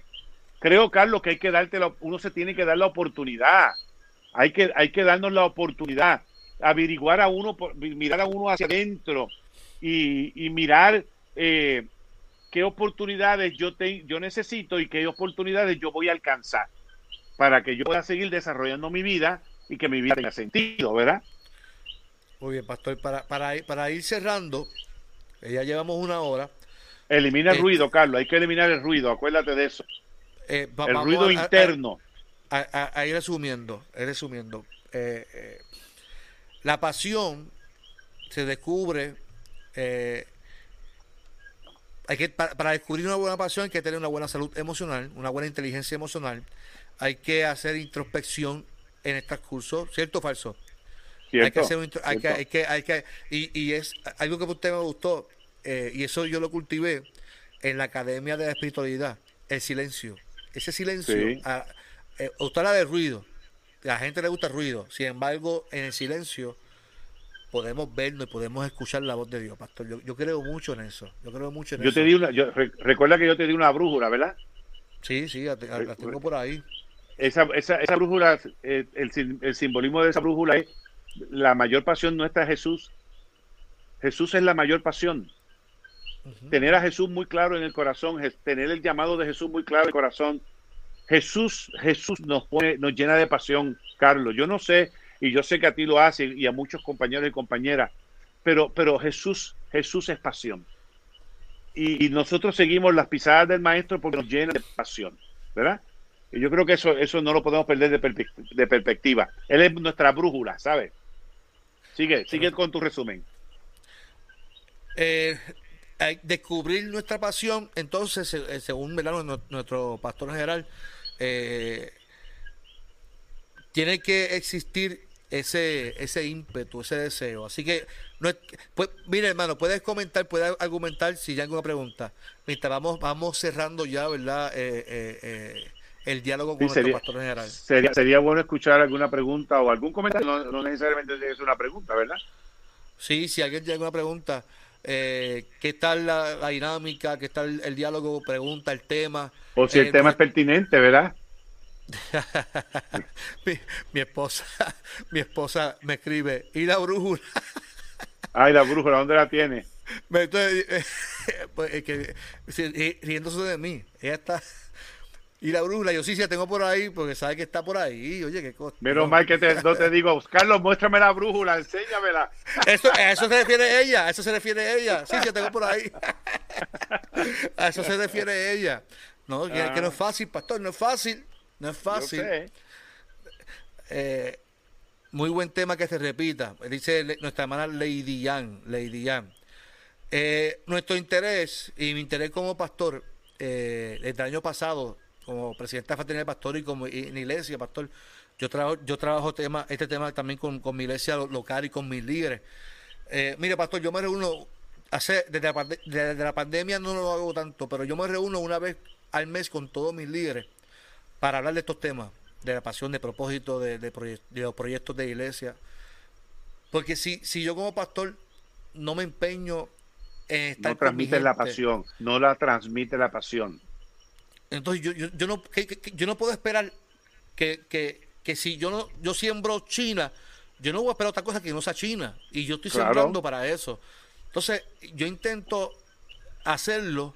[SPEAKER 3] Creo, Carlos, que hay que darte uno se tiene que dar la oportunidad. Hay que, hay que darnos la oportunidad, averiguar a uno, mirar a uno hacia adentro y, y mirar eh, qué oportunidades yo, te, yo necesito y qué oportunidades yo voy a alcanzar para que yo pueda seguir desarrollando mi vida y que mi vida tenga sentido, ¿verdad?
[SPEAKER 2] Muy bien, pastor. Para, para, para ir cerrando, ya llevamos una hora.
[SPEAKER 3] Elimina el eh, ruido, Carlos. Hay que eliminar el ruido. Acuérdate de eso. Eh, el ruido interno.
[SPEAKER 2] Ahí resumiendo, resumiendo. Eh, la pasión se descubre. hay que, para, descubrir una buena pasión hay que tener una buena salud emocional, una buena inteligencia emocional. Hay que hacer introspección en estos cursos, ¿cierto o falso? Hay que hacer un, hay que, hay que, hay que, y, y es algo que usted me gustó, eh, y eso yo lo cultivé en la Academia de la Espiritualidad, el silencio. Ese silencio, a, eh, usted habla de ruido, a la gente le gusta el ruido, sin embargo, en el silencio podemos vernos y podemos escuchar la voz de Dios, pastor. Yo, yo creo mucho en eso. Yo creo mucho en
[SPEAKER 3] yo Te di una, yo, recuerda que yo te di una brújula, ¿verdad?
[SPEAKER 2] Sí, sí, la, tengo por ahí.
[SPEAKER 3] Esa, esa, esa brújula, eh, el, el simbolismo de esa brújula es la mayor pasión nuestra es Jesús. Jesús es la mayor pasión. Tener a Jesús muy claro en el corazón, tener el llamado de Jesús muy claro en el corazón. Jesús, Jesús nos pone, nos llena de pasión, Carlos. Yo no sé, y yo sé que a ti lo hace y a muchos compañeros y compañeras, pero, pero Jesús, Jesús es pasión. Y, nosotros seguimos las pisadas del maestro porque nos llena de pasión, ¿verdad? Y yo creo que eso, eso no lo podemos perder de, de perspectiva. Él es nuestra brújula, ¿sabes? Sigue, sigue con tu resumen.
[SPEAKER 2] Eh, descubrir nuestra pasión, entonces, eh, según nuestro pastor general, eh, tiene que existir ese, ese ímpetu, ese deseo. Así que, no pues, mire hermano, puedes comentar, puedes argumentar si hay alguna pregunta. Mientras vamos, vamos cerrando ya, ¿verdad? El diálogo con
[SPEAKER 3] nuestro pastor general. Sería, sería bueno escuchar alguna pregunta o algún comentario, no, necesariamente es una pregunta, ¿verdad?
[SPEAKER 2] Sí, si alguien tiene alguna pregunta, eh, qué tal la, dinámica, qué tal el, diálogo, pregunta, el tema.
[SPEAKER 3] O si el eh, tema es pertinente, ¿verdad?
[SPEAKER 2] mi, esposa mi esposa me escribe, ¿y la brújula?
[SPEAKER 3] Ay, la brújula, ¿dónde la tiene?
[SPEAKER 2] pues, que, riéndose de mí, ella está y la brújula, yo sí, sí la tengo por ahí, porque sabe que está por ahí. Oye, qué cosa.
[SPEAKER 3] Menos mal que te, no te digo, Carlos, muéstrame la brújula, enséñamela.
[SPEAKER 2] Eso, a eso se refiere ella, a eso se refiere ella. Sí, sí, la tengo por ahí. A eso se refiere ella. No, que, no es fácil, pastor, no es fácil. No es fácil. Eh, muy buen tema que se repita. Dice nuestra hermana Lady Yan. Lady Yan. Eh, nuestro interés y mi interés como pastor, eh, el año pasado, como presidente de Fraternidad Pastor y como en iglesia, pastor, yo trabajo, yo trabajo tema, este tema también con, mi iglesia local y con mis líderes. Eh, mire, pastor, yo me reúno, hace, desde, la, pandemia no lo hago tanto, pero yo me reúno una vez al mes con todos mis líderes para hablar de estos temas, de la pasión, de propósito, de, de, los proyectos de iglesia. Porque si, si yo como pastor no me empeño en estar
[SPEAKER 3] No transmite la pasión, no la transmite la pasión.
[SPEAKER 2] Entonces yo, yo, yo no, yo no puedo esperar que, que, que, si yo no yo siembro China, yo no voy a esperar otra cosa que no sea China. Y yo estoy sembrando para eso. Entonces yo intento hacerlo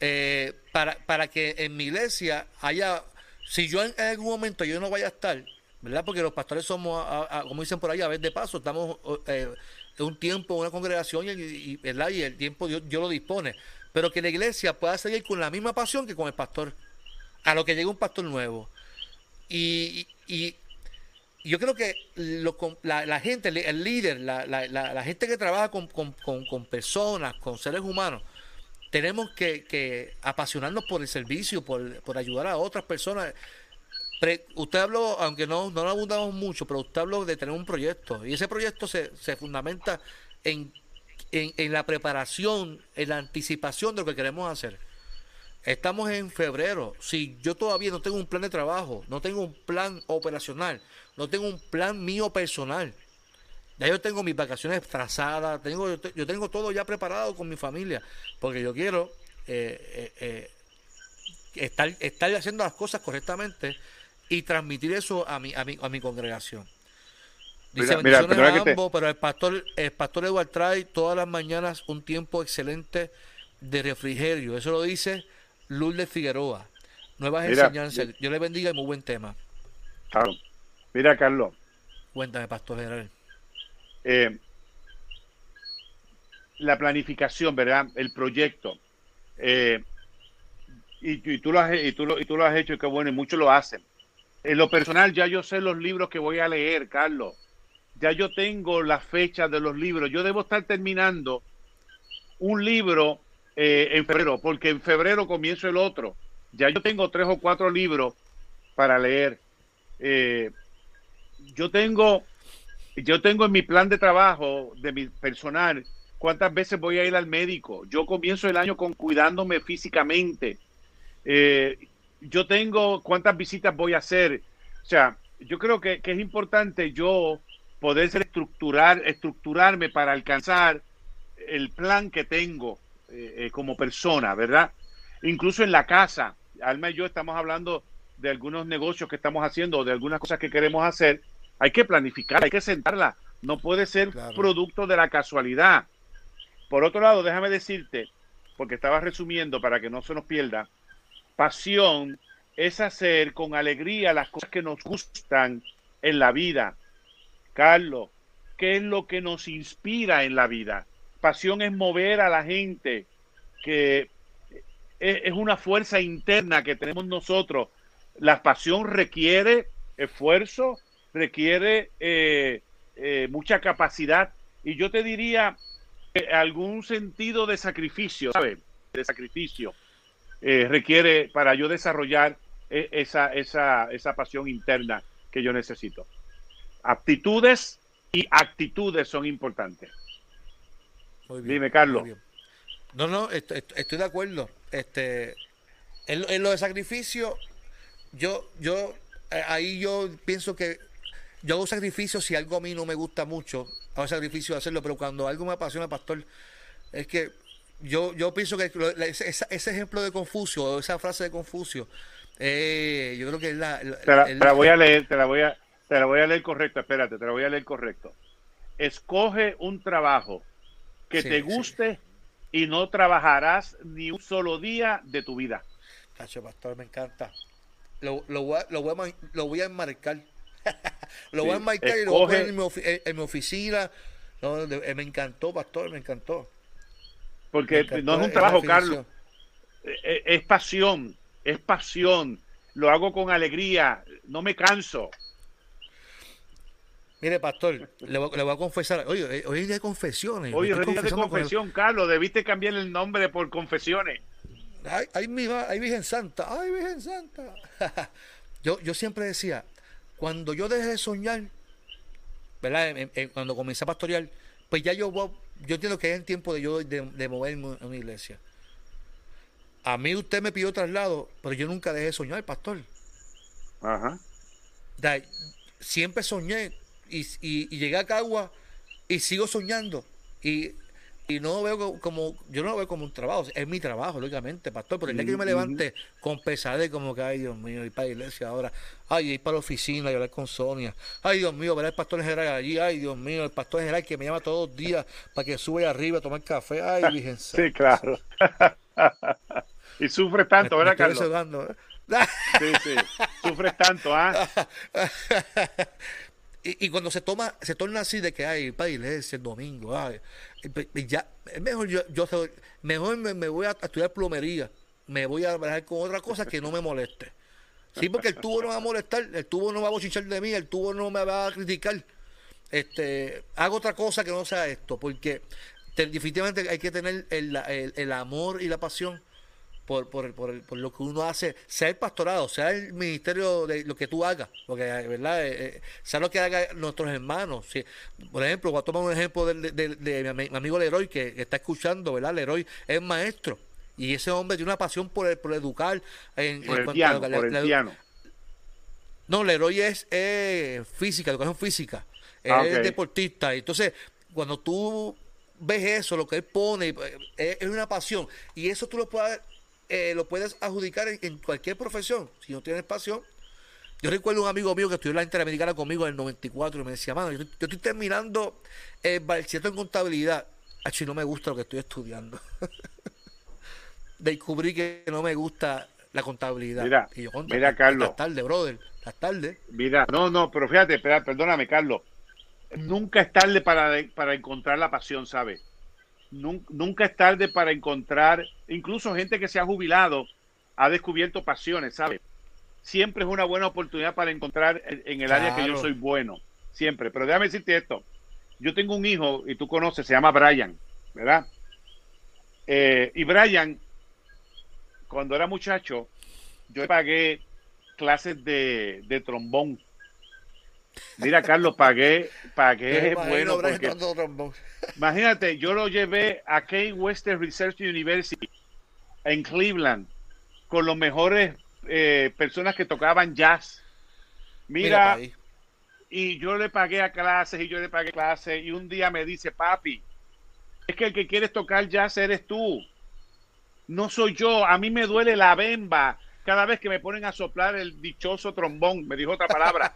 [SPEAKER 2] eh, para, para que en mi iglesia haya, si yo en, algún momento yo no vaya a estar, ¿verdad? Porque los pastores somos, como dicen por ahí, a ver de paso, estamos eh, en un tiempo, una congregación y, ¿verdad? y el tiempo Dios, Dios lo dispone pero que la iglesia pueda seguir con la misma pasión que con el pastor, a lo que llegue un pastor nuevo. Y, yo creo que la, gente, el líder, la, gente que trabaja con, personas, con seres humanos, tenemos que, apasionarnos por el servicio, por, ayudar a otras personas. usted habló, aunque no, no lo abundamos mucho, pero usted habló de tener un proyecto y ese proyecto se, se fundamenta en en, la preparación, en la anticipación de lo que queremos hacer. Estamos en febrero. Si yo todavía no tengo un plan de trabajo, no tengo un plan operacional, no tengo un plan mío personal. Ya yo tengo mis vacaciones trazadas, tengo, yo tengo todo ya preparado con mi familia, porque yo quiero eh, eh, eh, estar, estar haciendo las cosas correctamente y transmitir eso a mi, a mi, a mi congregación. Dice mira, ambos, pero el pastor, el pastor Eduard trae todas las mañanas un tiempo excelente de refrigerio. Eso lo dice Lourdes Figueroa. Nuevas enseñanzas. Yo le bendiga y muy buen tema.
[SPEAKER 3] Claro. Mira, Carlos.
[SPEAKER 2] Cuéntame, Pastor General.
[SPEAKER 3] Eh, la planificación, ¿verdad? El proyecto. Eh, y, tú lo has, y, tú lo, y tú lo has hecho, y qué bueno, y muchos lo hacen. En lo personal, ya yo sé los libros que voy a leer, Carlos ya yo tengo la fecha de los libros. Yo debo estar terminando un libro eh, en febrero, porque en febrero comienzo el otro. Ya yo tengo tres o cuatro libros para leer. Eh, yo tengo, yo tengo en mi plan de trabajo de mi personal cuántas veces voy a ir al médico. Yo comienzo el año con cuidándome físicamente. Eh, yo tengo cuántas visitas voy a hacer. O sea, yo creo que, que es importante yo poder estructurar, estructurarme para alcanzar el plan que tengo eh, eh, como persona, ¿verdad? Incluso en la casa, Alma y yo estamos hablando de algunos negocios que estamos haciendo, de algunas cosas que queremos hacer, hay que planificar, hay que sentarla, no puede ser producto de la casualidad. Por otro lado, déjame decirte, porque estaba resumiendo para que no se nos pierda, pasión es hacer con alegría las cosas que nos gustan en la vida. Carlos, ¿qué es lo que nos inspira en la vida? Pasión es mover a la gente, que es una fuerza interna que tenemos nosotros. La pasión requiere esfuerzo, requiere eh, eh, mucha capacidad y yo te diría algún sentido de sacrificio, ¿sabes? De sacrificio eh, requiere para yo desarrollar esa, esa, esa pasión interna que yo necesito. Aptitudes y actitudes son importantes. Dime, Carlos.
[SPEAKER 2] No, no, estoy, de acuerdo. Este, en, lo de sacrificio, yo, yo, eh, ahí yo pienso que yo hago sacrificio si algo a mí no me gusta mucho, hago sacrificio de hacerlo, pero cuando algo me apasiona, pastor, Es que yo, yo pienso que ese, ese, ejemplo de Confucio, esa frase de Confucio, eh, yo creo que es la...
[SPEAKER 3] te, la, voy a leer, te la voy a, te la voy a leer correcto, espérate, te la voy a leer correcto. Escoge un trabajo que te guste y no trabajarás ni un solo día de tu vida.
[SPEAKER 2] Tacho, pastor, me encanta. Lo, lo, voy, a, lo, voy, a, lo voy a enmarcar. lo voy a enmarcar y lo voy a poner en mi, en, mi oficina. No, eh, me encantó, pastor, me encantó.
[SPEAKER 3] Porque no es un trabajo, Carlos. Eh, eh, es pasión, es pasión. Lo hago con alegría, no me canso.
[SPEAKER 2] Mire, pastor, le voy, a confesar. Oye, hoy es día de confesiones.
[SPEAKER 3] Oye, hoy es día de confesión, Carlos. Debiste cambiar el nombre por confesiones.
[SPEAKER 2] Ay, ay, mi, ay, Virgen Santa. Ay, Virgen Santa. yo, yo siempre decía, cuando yo dejé de soñar, ¿verdad? cuando comencé a pastorear, pues ya yo, yo entiendo que es el tiempo de yo de, moverme en una iglesia. A mí usted me pidió traslado, pero yo nunca dejé de soñar, pastor. Ajá. siempre soñé y, y, llegué a Cagua y sigo soñando. Y, y no veo como, yo no lo veo como un trabajo, es mi trabajo, lógicamente, pastor. Pero el día que yo me levante con pesadez, como que, ay Dios mío, ir para la iglesia ahora, ay, ir para la oficina y hablar con Sonia, ay Dios mío, ver al pastor general allí, ay Dios mío, el pastor general que me llama todos los días para que sube arriba a tomar café, ay, Virgen
[SPEAKER 3] Sí, claro. y sufre tanto, ¿verdad, Carlos? ¿eh? sí, sí, sufres tanto, ¿ah?
[SPEAKER 2] Y, cuando se toma, se torna así de que hay para iglesia el domingo, ay, ya, es mejor yo, yo mejor me, voy a, estudiar plomería, me voy a trabajar con otra cosa que no me moleste. Sí, porque el tubo no va a molestar, el tubo no va a bochichar de mí, el tubo no me va a criticar. Este, hago otra cosa que no sea esto, porque definitivamente hay que tener el, el, el amor y la pasión por, por, por, por, lo que uno hace, sea el pastorado, sea el ministerio de lo que tú hagas, porque, ¿verdad? Eh, eh, sea lo que hagan nuestros hermanos. Por ejemplo, voy a tomar un ejemplo de, de, mi amigo Leroy, que, está escuchando, ¿verdad? Leroy es maestro. Y ese hombre tiene una pasión por, el, por educar. En,
[SPEAKER 3] por el piano, por el piano.
[SPEAKER 2] No, Leroy es física, educación física. Ah, es deportista. Entonces, cuando tú ves eso, lo que él pone, eh, es, una pasión. Y eso tú lo puedes eh, lo puedes adjudicar en, cualquier profesión. Si no tienes pasión. Yo recuerdo un amigo mío que estudió la Interamericana conmigo en el 94 y me decía, mano, yo, estoy terminando el bachillerato en contabilidad. Achi, no me gusta lo que estoy estudiando. Descubrí que no me gusta la contabilidad.
[SPEAKER 3] Mira, y yo, mira Carlos.
[SPEAKER 2] Las tardes, brother. Las tardes.
[SPEAKER 3] Mira, no, no, pero fíjate, perdóname, Carlos. Nunca es tarde para, para encontrar la pasión, ¿sabes? Nunca es tarde para encontrar, incluso gente que se ha jubilado ha descubierto pasiones, ¿sabes? Siempre es una buena oportunidad para encontrar en el área que yo soy bueno, siempre. Pero déjame decirte esto, yo tengo un hijo y tú conoces, se llama Brian, ¿verdad? Eh, y Brian, cuando era muchacho, yo pagué clases de, de trombón Mira, Carlos, pagué, pagué bueno porque, imagínate, yo lo llevé a Kane Western Research University en Cleveland con los mejores eh, personas que tocaban jazz. Mira, y yo le pagué a clases y yo le pagué clases y un día me dice, papi, es que el que quieres tocar jazz eres tú. No soy yo, a mí me duele la bemba cada vez que me ponen a soplar el dichoso trombón, me dijo otra palabra.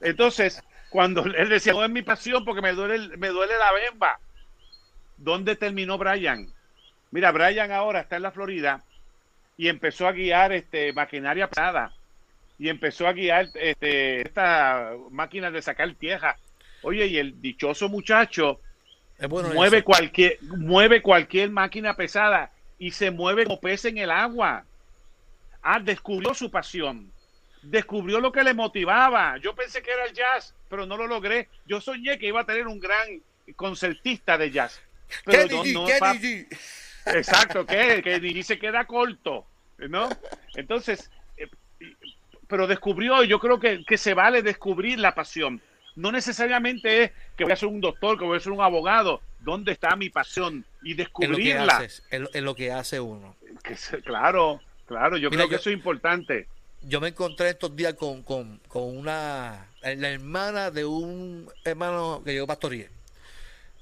[SPEAKER 3] Entonces, cuando él decía, no es mi pasión porque me duele, me duele la bemba. ¿Dónde terminó Brian? Mira, Brian ahora está en la Florida y empezó a guiar este maquinaria pesada y empezó a guiar este, esta máquina de sacar tierra. Oye, y el dichoso muchacho mueve cualquier mueve cualquier máquina pesada y se mueve como pez en el agua. Ah, descubrió su pasión. Descubrió lo que le motivaba. Yo pensé que era el jazz, pero no lo logré. Yo soñé que iba a tener un gran concertista de jazz. Pero no, Exacto, que Kennedy se queda corto, ¿no? Entonces, eh, pero descubrió, yo creo que, que se vale descubrir la pasión. No necesariamente es que voy a ser un doctor, que voy a ser un abogado. ¿Dónde está mi pasión? Y descubrirla.
[SPEAKER 2] En lo que, hace uno.
[SPEAKER 3] Que, claro, Claro, yo creo que eso es importante.
[SPEAKER 2] Yo me encontré estos días con, una, la hermana de un hermano que yo pastoreé.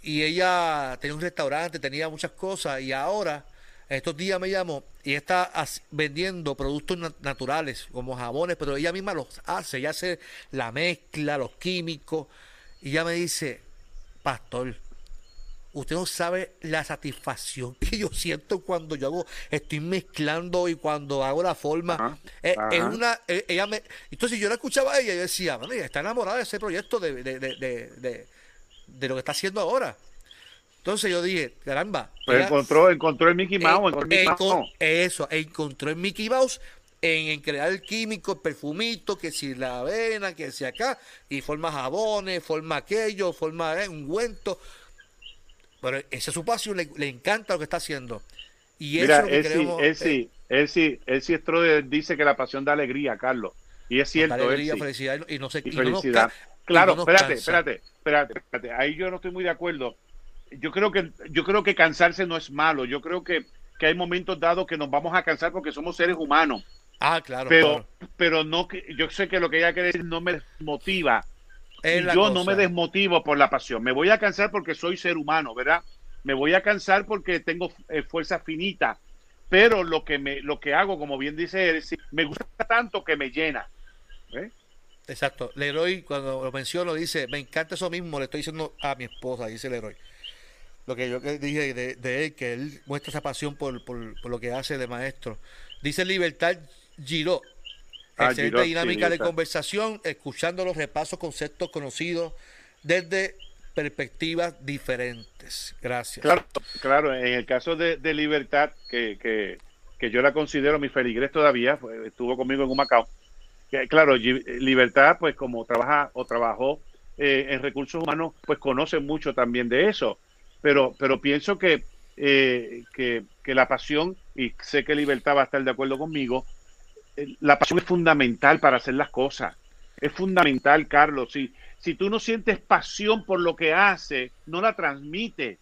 [SPEAKER 2] y ella tenía un restaurante, tenía muchas cosas y ahora, estos días me llamó y está vendiendo productos naturales como jabones, pero ella misma los hace, ella hace la mezcla, los químicos y ella me dice, pastor, usted no sabe la satisfacción que yo siento cuando yo hago, estoy mezclando y cuando hago la forma. Eh, es, una, eh, ella me, entonces yo la escuchaba a ella y yo decía, está enamorada de ese proyecto de, de, de, de, lo que está haciendo ahora. Entonces yo dije, caramba.
[SPEAKER 3] Pues encontró, encontró el Mickey Mouse.
[SPEAKER 2] Eso, encontró el Mickey Mouse en, crear el químico, el perfumito, que si la avena, que si acá, y forma jabones, forma aquello, forma eh, ungüento. Pero ese es su pasión, le, encanta lo que está haciendo. Y
[SPEAKER 3] Mira, eso él, sí, él, sí, él sí, él sí, dice que la pasión da alegría, Carlos. Y es cierto.
[SPEAKER 2] alegría, felicidad y no sé
[SPEAKER 3] y felicidad. claro, espérate, espérate, espérate, espérate. Ahí yo no estoy muy de acuerdo. Yo creo que, yo creo que cansarse no es malo. Yo creo que, que hay momentos dados que nos vamos a cansar porque somos seres humanos.
[SPEAKER 2] Ah, claro.
[SPEAKER 3] Pero, pero no, yo sé que lo que ella quiere decir no me motiva yo no me desmotivo por la pasión. Me voy a cansar porque soy ser humano, ¿verdad? Me voy a cansar porque tengo eh, fuerza finita. Pero lo que me, lo que hago, como bien dice él, me gusta tanto que me llena. ¿eh?
[SPEAKER 2] Exacto. Leroy, cuando lo menciono, dice, me encanta eso mismo, le estoy diciendo a mi esposa, dice Leroy. Lo que yo dije de, él, que él muestra esa pasión por, por, por, lo que hace de maestro. Dice Libertad Ah, Excelente dinámica de conversación, escuchando los repasos, conceptos conocidos desde perspectivas diferentes. Gracias.
[SPEAKER 3] Claro, claro en el caso de, Libertad, que, que, yo la considero mi feligres todavía, pues, estuvo conmigo en un Macao. claro, Libertad, pues como trabaja o trabajó eh, en recursos humanos, pues conoce mucho también de eso. Pero, pero pienso que, eh, que, que la pasión, y sé que Libertad va a estar de acuerdo conmigo, la pasión es fundamental para hacer las cosas. Es fundamental, Carlos. Si, si tú no sientes pasión por lo que hace, no la transmite.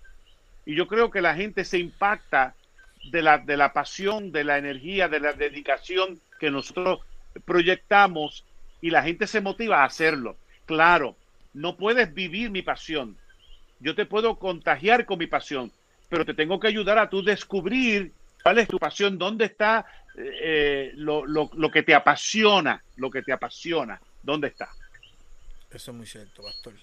[SPEAKER 3] Y yo creo que la gente se impacta de la, de la pasión, de la energía, de la dedicación que nosotros proyectamos y la gente se motiva a hacerlo. Claro, no puedes vivir mi pasión. Yo te puedo contagiar con mi pasión, pero te tengo que ayudar a tú descubrir cuál es tu pasión, dónde está eh, lo, lo, lo, que te apasiona, lo que te apasiona, ¿dónde está?
[SPEAKER 2] Eso es muy cierto, pastor.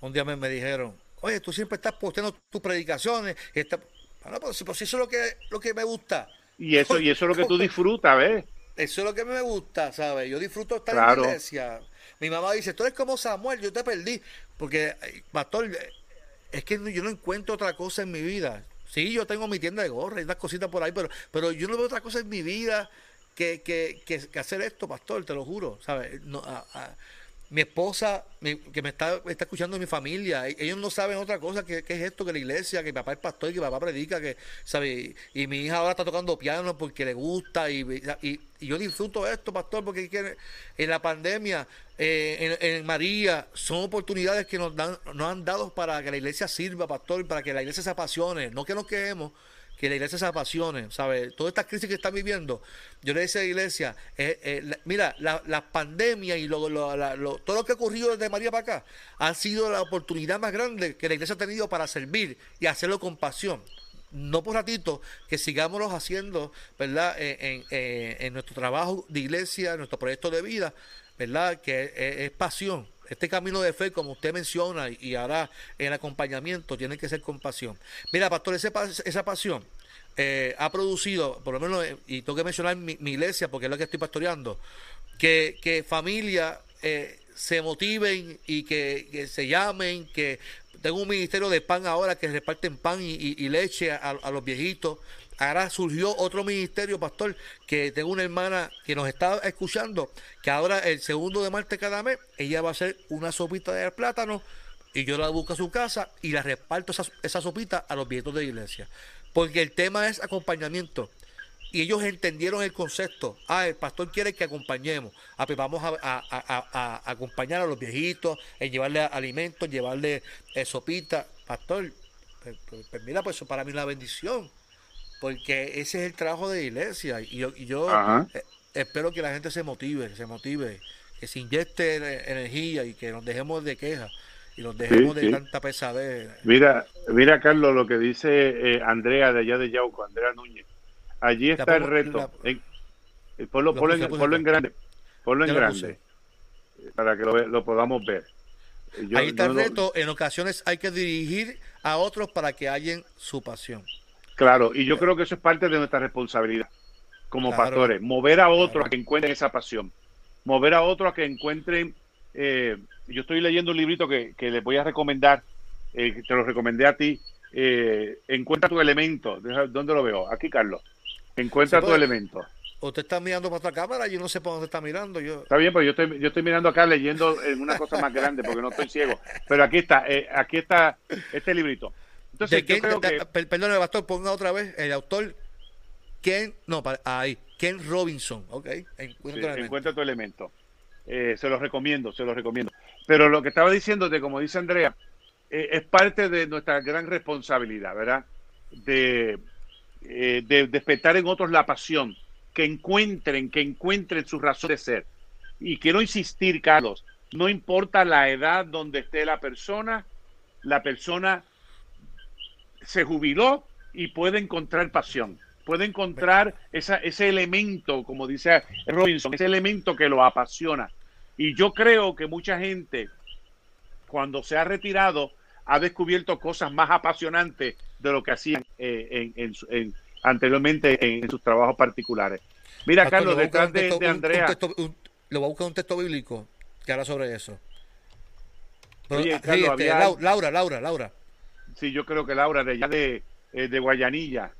[SPEAKER 2] Un día me, me dijeron, oye, tú siempre estás posteando tus predicaciones. Y está... bueno, pues, pues, eso es lo que, lo que me gusta.
[SPEAKER 3] Y eso, y eso es lo que tú disfrutas, ¿ves?
[SPEAKER 2] Eso es lo que me gusta, ¿sabes? Yo disfruto estar en la iglesia. Mi mamá dice, tú eres como Samuel, yo te perdí. Porque, pastor, es que yo no encuentro otra cosa en mi vida. Sí, yo tengo mi tienda de gorra y unas cositas por ahí, pero, pero yo no veo otra cosa en mi vida que, que, que, hacer esto, pastor, te lo juro. ¿sabes? No, mi esposa, que me está, está escuchando mi familia, e, ellos no saben otra cosa que, es esto, que la iglesia, que mi papá es pastor, que mi papá predica, que, ¿sabe? Y, mi hija ahora está tocando piano porque le gusta y, y, yo disfruto esto, pastor, porque en la pandemia, eh, en, María, son oportunidades que nos, dan, nos han dado para que la iglesia sirva, pastor, para que la iglesia se apasione, no que nos quedemos que la iglesia se apasione, ¿sabes? Toda esta crisis que está viviendo, yo le decía a la iglesia, eh, eh, mira, la, la, pandemia y lo, todo lo que ha ocurrido desde María para acá ha sido la oportunidad más grande que la iglesia ha tenido para servir y hacerlo con pasión. No por ratito, que sigámoslo haciendo, ¿verdad? En, en, nuestro trabajo de iglesia, en nuestro proyecto de vida, ¿verdad? Que es pasión, este camino de fe, como usted menciona, y ahora el acompañamiento, tiene que ser con pasión. Mira, pastor, esa pasión eh, ha producido, por lo menos, eh, y tengo que mencionar mi, iglesia, porque es lo que estoy pastoreando, que, que familia eh, se motiven y que, se llamen, que tengo un ministerio de pan ahora que reparten pan y, leche a, los viejitos. Ahora surgió otro ministerio, pastor, que tengo una hermana que nos está escuchando, que ahora el segundo de martes cada mes, ella va a hacer una sopita de plátano y yo la busco a su casa y la reparto esa, esa sopita a los viejitos de iglesia. Porque el tema es acompañamiento. Y ellos entendieron el concepto. Ah, el pastor quiere que acompañemos. Ah, pues vamos a, acompañar a los viejitos, en llevarle alimentos, llevarle eh, sopita. Pastor, pues, pues, pues mira, pues eso para mí es una bendición porque ese es el trabajo de la iglesia y yo, yo eh, espero que la gente se motive, se motive, que se inyecte energía y que nos dejemos de quejas y nos dejemos de tanta pesadez.
[SPEAKER 3] Mira, mira Carlos, lo que dice eh, Andrea de allá de Yauco, Andrea Núñez. Allí está el reto. en, eh, ponlo, en, grande, ponlo en grande, para que lo, podamos ver.
[SPEAKER 2] Ahí está el reto. En ocasiones hay que dirigir a otros para que hallen su pasión.
[SPEAKER 3] Claro, y yo creo que eso es parte de nuestra responsabilidad como pastores, mover a otros a que encuentren esa pasión, mover a otros a que encuentren, eh, yo estoy leyendo un librito que, que les voy a recomendar, eh, te lo recomendé a ti, eh, encuentra tu elemento, ¿dónde lo veo? Aquí, Carlos, encuentra tu elemento.
[SPEAKER 2] Usted está mirando para otra cámara, yo no sé por dónde está mirando. Yo...
[SPEAKER 3] Está bien, pero yo estoy, yo estoy mirando acá leyendo en una cosa más grande porque no estoy ciego. Pero aquí está, aquí está este librito.
[SPEAKER 2] Entonces, yo creo que... Perdón, pastor, ponga otra vez el autor Ken, no, ahí, Ken Robinson, ok.
[SPEAKER 3] Encuentra, tu elemento. Eh, se los recomiendo, se los recomiendo. Pero lo que estaba diciéndote, como dice Andrea, eh, es parte de nuestra gran responsabilidad, ¿verdad? De, eh, de despertar en otros la pasión, que encuentren, que encuentren su razón de ser. Y quiero insistir, Carlos, no importa la edad donde esté la persona, la persona se jubiló y puede encontrar pasión puede encontrar esa, ese elemento, como dice Robinson, ese elemento que lo apasiona. Y yo creo que mucha gente, cuando se ha retirado, ha descubierto cosas más apasionantes de lo que hacían eh, en, anteriormente en, sus trabajos particulares. Mira, Carlos, detrás de, Andrea.
[SPEAKER 2] lo voy a buscar un texto bíblico que habla sobre eso. Oye, este, Laura, Laura, Laura.
[SPEAKER 3] Sí, yo creo que Laura, de allá de, eh, de Guayanilla.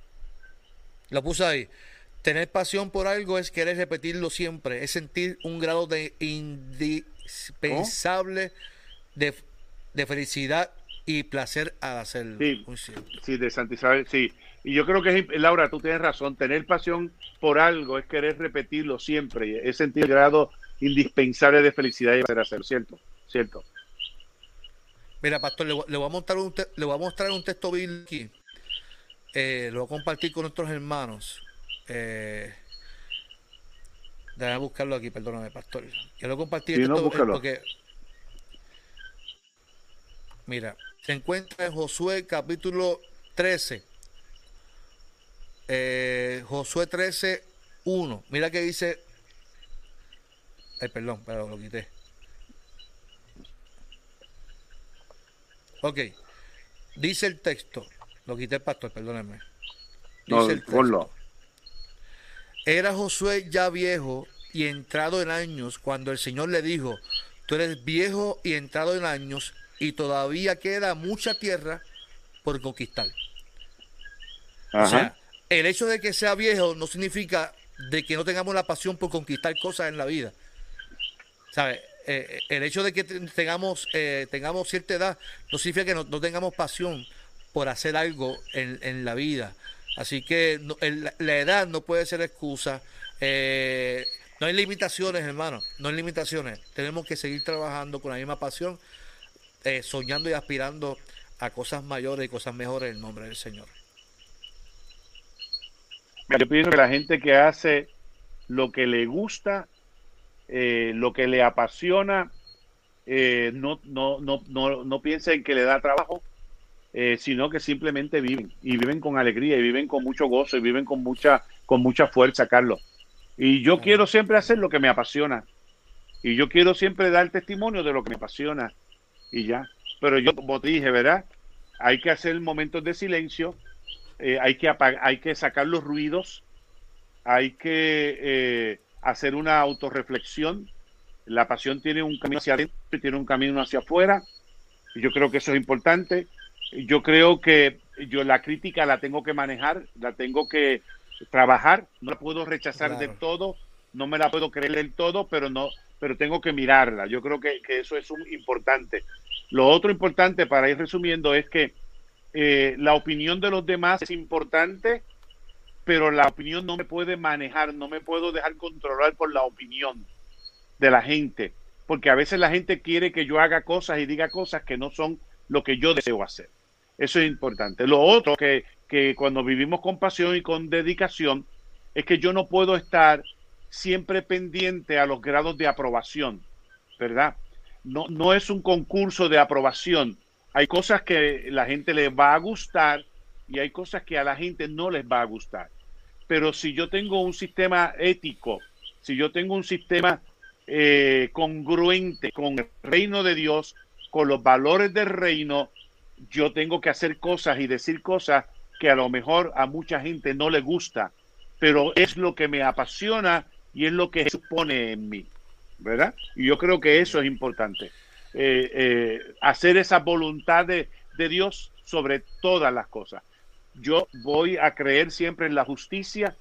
[SPEAKER 2] Lo puse ahí. Tener pasión por algo es querer repetirlo siempre, es sentir un grado de indispensable de, felicidad y placer al hacerlo.
[SPEAKER 3] Sí, sí de Santa sí. Y yo creo que, Laura, tú tienes razón, tener pasión por algo es querer repetirlo siempre, es sentir el grado indispensable de felicidad y placer hacerlo, ¿cierto? ¿Cierto?
[SPEAKER 2] Mira, pastor, le, voy a mostrar un le voy a mostrar un texto bíblico aquí eh, lo voy a compartir con nuestros hermanos. Eh, déjame buscarlo aquí, perdóname, pastor. Quiero compartir esto porque. Mira, se encuentra en Josué capítulo 13. Eh, Josué 13, 1. Mira que dice. Ay, perdón, pero lo quité. Ok. Dice el texto. Lo quité el pastor, perdónenme.
[SPEAKER 3] No, ponlo.
[SPEAKER 2] Era Josué ya viejo y entrado en años cuando el Señor le dijo, tú eres viejo y entrado en años y todavía queda mucha tierra por conquistar. O sea, el hecho de que sea viejo no significa de que no tengamos la pasión por conquistar cosas en la vida. ¿Sabe? Eh, el hecho de que tengamos, eh, tengamos cierta edad no significa que no tengamos pasión por hacer algo en, la vida. Así que la edad no puede ser excusa. Eh, no hay limitaciones, hermano. No hay limitaciones. Tenemos que seguir trabajando con la misma pasión, eh, soñando y aspirando a cosas mayores y cosas mejores en el nombre del Señor.
[SPEAKER 3] Yo pienso que la gente que hace lo que le gusta, eh, lo que le apasiona, no, no, no, no, no piensen que le da trabajo, eh, sino que simplemente viven y viven con alegría y viven con mucho gozo y viven con mucha, con mucha fuerza, Carlos. Y yo quiero siempre hacer lo que me apasiona. Y yo quiero siempre dar testimonio de lo que me apasiona. Y ya. Pero yo, como te dije, ¿verdad? Hay que hacer momentos de silencio. Eh, hay, que hay que sacar los ruidos. Hay que eh, hacer una autorreflexión. La pasión tiene un camino hacia adentro y tiene un camino hacia afuera. Y yo creo que eso es importante yo creo que yo la crítica la tengo que manejar, la tengo que trabajar, no la puedo rechazar del todo, no me la puedo creer del todo, pero no, pero tengo que mirarla. Yo creo que, eso es un, importante. Lo otro importante, para ir resumiendo, es que eh, la opinión de los demás es importante, pero la opinión no me puede manejar, no me puedo dejar controlar por la opinión de la gente, porque a veces la gente quiere que yo haga cosas y diga cosas que no son lo que yo deseo hacer. Eso es importante. Lo otro que, que cuando vivimos con pasión y con dedicación es que yo no puedo estar siempre pendiente a los grados de aprobación, ¿verdad? no, no es un concurso de aprobación. Hay cosas que la gente le va a gustar y hay cosas que a la gente no les va a gustar. Pero si yo tengo un sistema ético, si yo tengo un sistema eh, congruente con el reino de Dios, con los valores del reino, yo tengo que hacer cosas y decir cosas que a lo mejor a mucha gente no le gusta, pero es lo que me apasiona y es lo que supone en mí, ¿verdad? Y yo creo que eso es importante, eh, eh, hacer esa voluntad de, de Dios sobre todas las cosas. Yo voy a creer siempre en la justicia,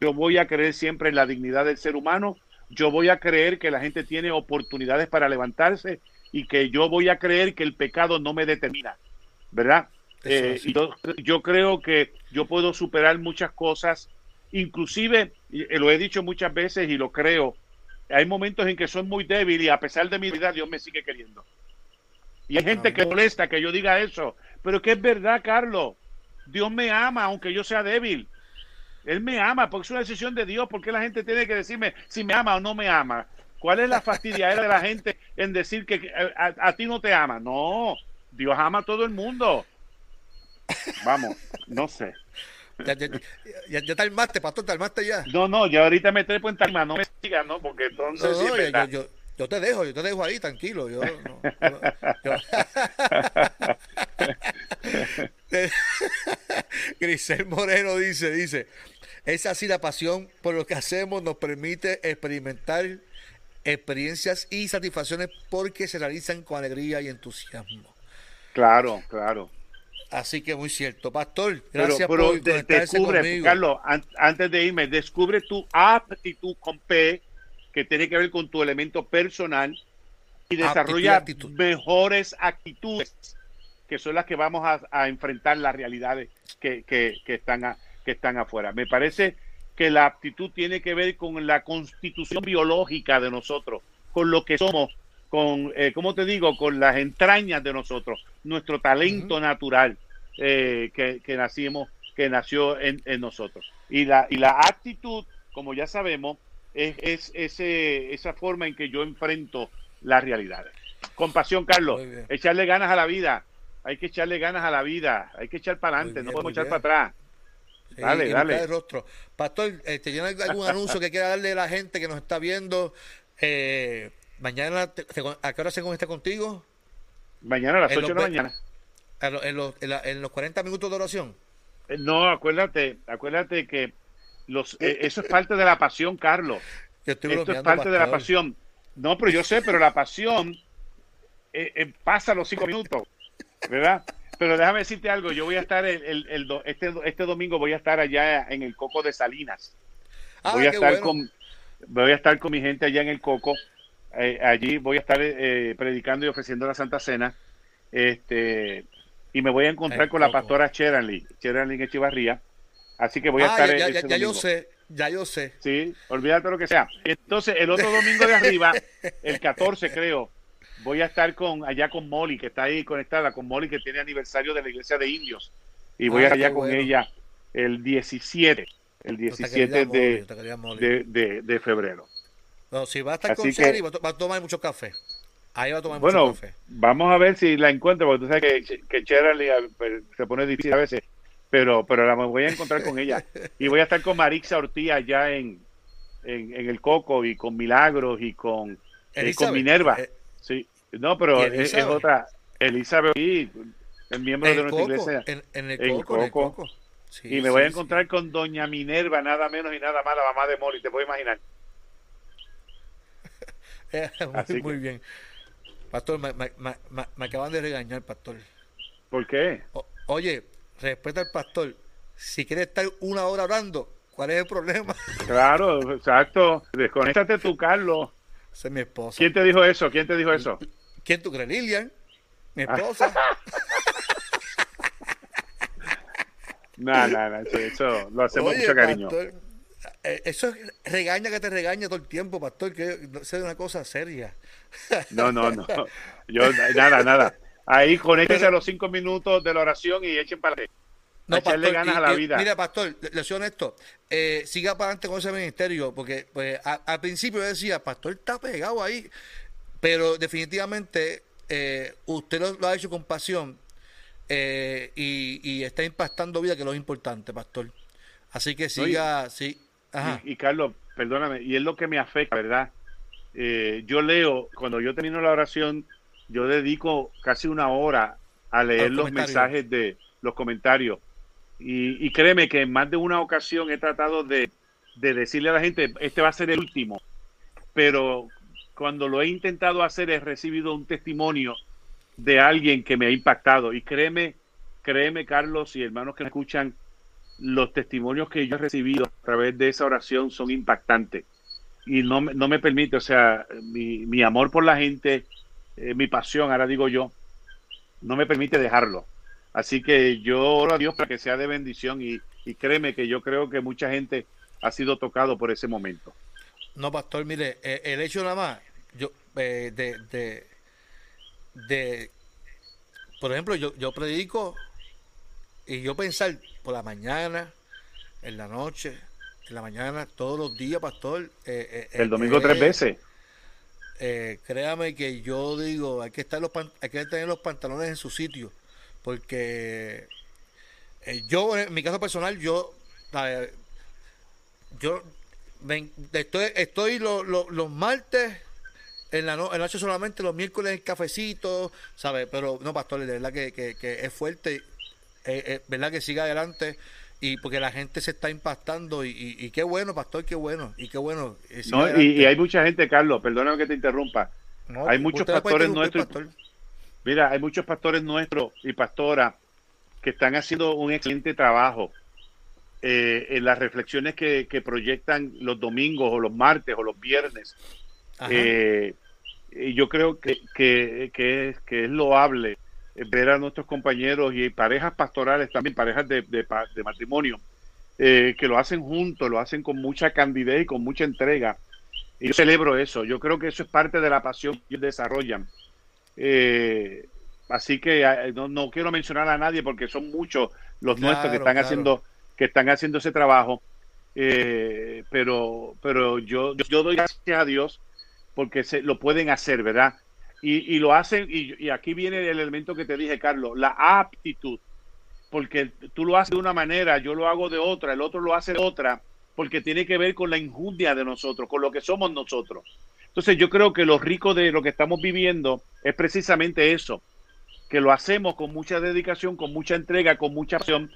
[SPEAKER 3] yo voy a creer siempre en la dignidad del ser humano, yo voy a creer que la gente tiene oportunidades para levantarse y que yo voy a creer que el pecado no me determina, ¿verdad? Eh, yo, creo que yo puedo superar muchas cosas, inclusive, eh, lo he dicho muchas veces y lo creo, hay momentos en que soy muy débil y a pesar de mi vida Dios me sigue queriendo. Y hay gente que molesta que yo diga eso, pero que es verdad, Carlos. Dios me ama aunque yo sea débil. Él me ama porque es una decisión de Dios. porque la gente tiene que decirme si me ama o no me ama? ¿Cuál es la fastidiadera de la gente en decir que a, ti no te ama? No, Dios ama a todo el mundo. Vamos, no sé.
[SPEAKER 2] Ya, ya, ya, ya te armaste, pastor, te armaste ya.
[SPEAKER 3] No, no, ya ahorita me trepo en tarima, no me sigas, ¿no? Porque entonces.
[SPEAKER 2] No, no, yo, yo, te dejo, yo te dejo ahí, tranquilo. Yo, no, Grisel Moreno dice, dice, es así la pasión por lo que hacemos nos permite experimentar experiencias y satisfacciones porque se realizan con alegría y entusiasmo.
[SPEAKER 3] Claro, claro.
[SPEAKER 2] Así que muy cierto. Pastor, gracias
[SPEAKER 3] por descubre, Carlos, antes de irme, descubre tu aptitud con P, que tiene que ver con tu elemento personal, y desarrolla mejores actitudes, que son las que vamos a, enfrentar las realidades que, que, que están que están afuera. Me parece que la aptitud tiene que ver con la constitución biológica de nosotros, con lo que somos, con, eh, ¿cómo te digo?, con las entrañas de nosotros, nuestro talento natural eh, que, que, nacimos, que nació en, nosotros. Y la, y la actitud, como ya sabemos, es, es ese, esa forma en que yo enfrento las realidades. Compasión, Carlos, echarle ganas a la vida, hay que echarle ganas a la vida, hay que echar para adelante, no podemos echar para atrás.
[SPEAKER 2] Dale, dale. rostro. Pastor, eh, ¿tiene algún anuncio que quiera darle a la gente que nos está viendo? Eh, mañana, ¿a qué hora se conecta contigo?
[SPEAKER 3] Mañana a las 8 de la mañana.
[SPEAKER 2] En los, en, los 40 minutos de oración.
[SPEAKER 3] Eh, no, acuérdate, acuérdate que los, eso es parte de la pasión, Carlos. Esto es parte de la pasión. No, pero yo sé, pero la pasión pasa los cinco minutos, ¿verdad? Pero déjame decirte algo, yo voy a estar el, el, este, este domingo voy a estar allá en el Coco de Salinas. Ah, voy a estar con voy a estar con mi gente allá en el Coco. Eh, allí voy a estar eh, predicando y ofreciendo la Santa Cena. Este y me voy a encontrar con la pastora Cheranly, Cheranly Echivarría. Así que voy a ah, estar
[SPEAKER 2] ya, ya, ya yo sé, ya yo sé.
[SPEAKER 3] Sí, olvídate lo que sea. Entonces, el otro domingo de arriba, el 14 creo, voy a estar con allá con Molly, que está ahí conectada, con Molly, que tiene aniversario de la iglesia de indios. Y voy ah, allá con ella el 17, el 17 de, de, febrero.
[SPEAKER 2] No, si va a estar con Sherry, va, a tomar mucho café. Ahí va a tomar
[SPEAKER 3] bueno,
[SPEAKER 2] mucho café.
[SPEAKER 3] Vamos a ver si la encuentro, porque tú sabes que, que pues, se pone difícil a veces, pero, pero la voy a encontrar con ella. Y voy a estar con Marixa Ortiz allá en, en, el Coco y con Milagros y con, eh, con Minerva. Eh, sí. No, pero es, otra. Elizabeth, sí, el miembro de nuestra iglesia.
[SPEAKER 2] En, el, coco,
[SPEAKER 3] y me voy a encontrar con Doña Minerva, nada menos y nada más, la mamá de Molly, te puedo imaginar.
[SPEAKER 2] muy, bien. Pastor, me, me, acaban de regañar, pastor.
[SPEAKER 3] ¿Por qué?
[SPEAKER 2] oye, respeta al pastor. Si quiere estar una hora hablando, ¿cuál es el problema?
[SPEAKER 3] Claro, exacto. Desconéctate tú, Carlos.
[SPEAKER 2] Es mi esposa.
[SPEAKER 3] ¿Quién te dijo eso? ¿Quién te dijo eso?
[SPEAKER 2] ¿Quién tú crees, Lilian? Mi esposa.
[SPEAKER 3] no, no, no, eso, lo hacemos mucho cariño.
[SPEAKER 2] Eh, eso es regaña que te regaña todo el tiempo, pastor, que es una cosa seria.
[SPEAKER 3] no, no, no. Yo, nada, nada. Ahí conéctese a los cinco minutos de la oración y echen para no, echarle ganas a la vida.
[SPEAKER 2] Mira, pastor, le soy honesto. Eh, siga para adelante con ese ministerio, porque pues, al principio yo decía, pastor está pegado ahí pero definitivamente eh, usted lo, ha hecho con pasión eh, y, está impactando vida, que es lo importante, pastor. Así que siga, sí.
[SPEAKER 3] Y, Carlos, perdóname, y es lo que me afecta, ¿verdad? yo leo, cuando yo termino la oración, yo dedico casi una hora a leer los mensajes de los comentarios. Y, créeme que en más de una ocasión he tratado de, decirle a la gente, este va a ser el último. Pero cuando lo he intentado hacer, he recibido un testimonio de alguien que me ha impactado. Y créeme, créeme, Carlos y hermanos que me escuchan, los testimonios que yo he recibido a través de esa oración son impactantes. Y no, no me permite, o sea, mi, mi amor por la gente, eh, mi pasión, ahora digo yo, no me permite dejarlo. Así que yo oro a Dios para que sea de bendición y, créeme que yo creo que mucha gente ha sido tocado por ese momento.
[SPEAKER 2] No, pastor, mire, eh, el hecho nada más, yo, eh, de, de, de, por ejemplo, yo, yo predico y yo pensar por la mañana, en la noche, en la mañana, todos los días, pastor.
[SPEAKER 3] el domingo tres veces.
[SPEAKER 2] Eh, créame que yo digo, hay que, estar los hay que tener los pantalones en su sitio, porque eh, yo, en mi caso personal, yo, yo estoy, estoy los martes en la, no, en noche solamente, los miércoles el cafecito, ¿sabes? Pero no, pastor, de verdad que, que, es fuerte, eh, verdad que siga adelante y porque la gente se está impactando y, qué bueno, pastor, qué bueno, y qué bueno.
[SPEAKER 3] Eh, no, y, hay mucha gente, Carlos, perdóname que te interrumpa. hay muchos pastores nuestros. Mira, hay muchos pastores nuestros y pastoras que están haciendo un excelente trabajo eh, en las reflexiones que, proyectan los domingos o los martes o los viernes. Eh, y yo creo que, que, que, es, que es loable ver a nuestros compañeros y parejas pastorales, también parejas de, matrimonio, eh, que lo hacen juntos, lo hacen con mucha candidez y con mucha entrega. Y yo celebro eso, yo creo que eso es parte de la pasión que desarrollan. Eh, así que eh, no, quiero mencionar a nadie porque son muchos los nuestros que están haciendo que están haciendo ese trabajo. pero pero yo, yo doy gracias a Dios porque se, lo pueden hacer, ¿verdad? Y, lo hacen, y, aquí viene el elemento que te dije, Carlos, la aptitud, porque tú lo haces de una manera, yo lo hago de otra, el otro lo hace de otra, porque tiene que ver con la injundia de nosotros, con lo que somos nosotros. Entonces yo creo que lo rico de lo que estamos viviendo es precisamente eso, que lo hacemos con mucha dedicación, con mucha entrega, con mucha pasión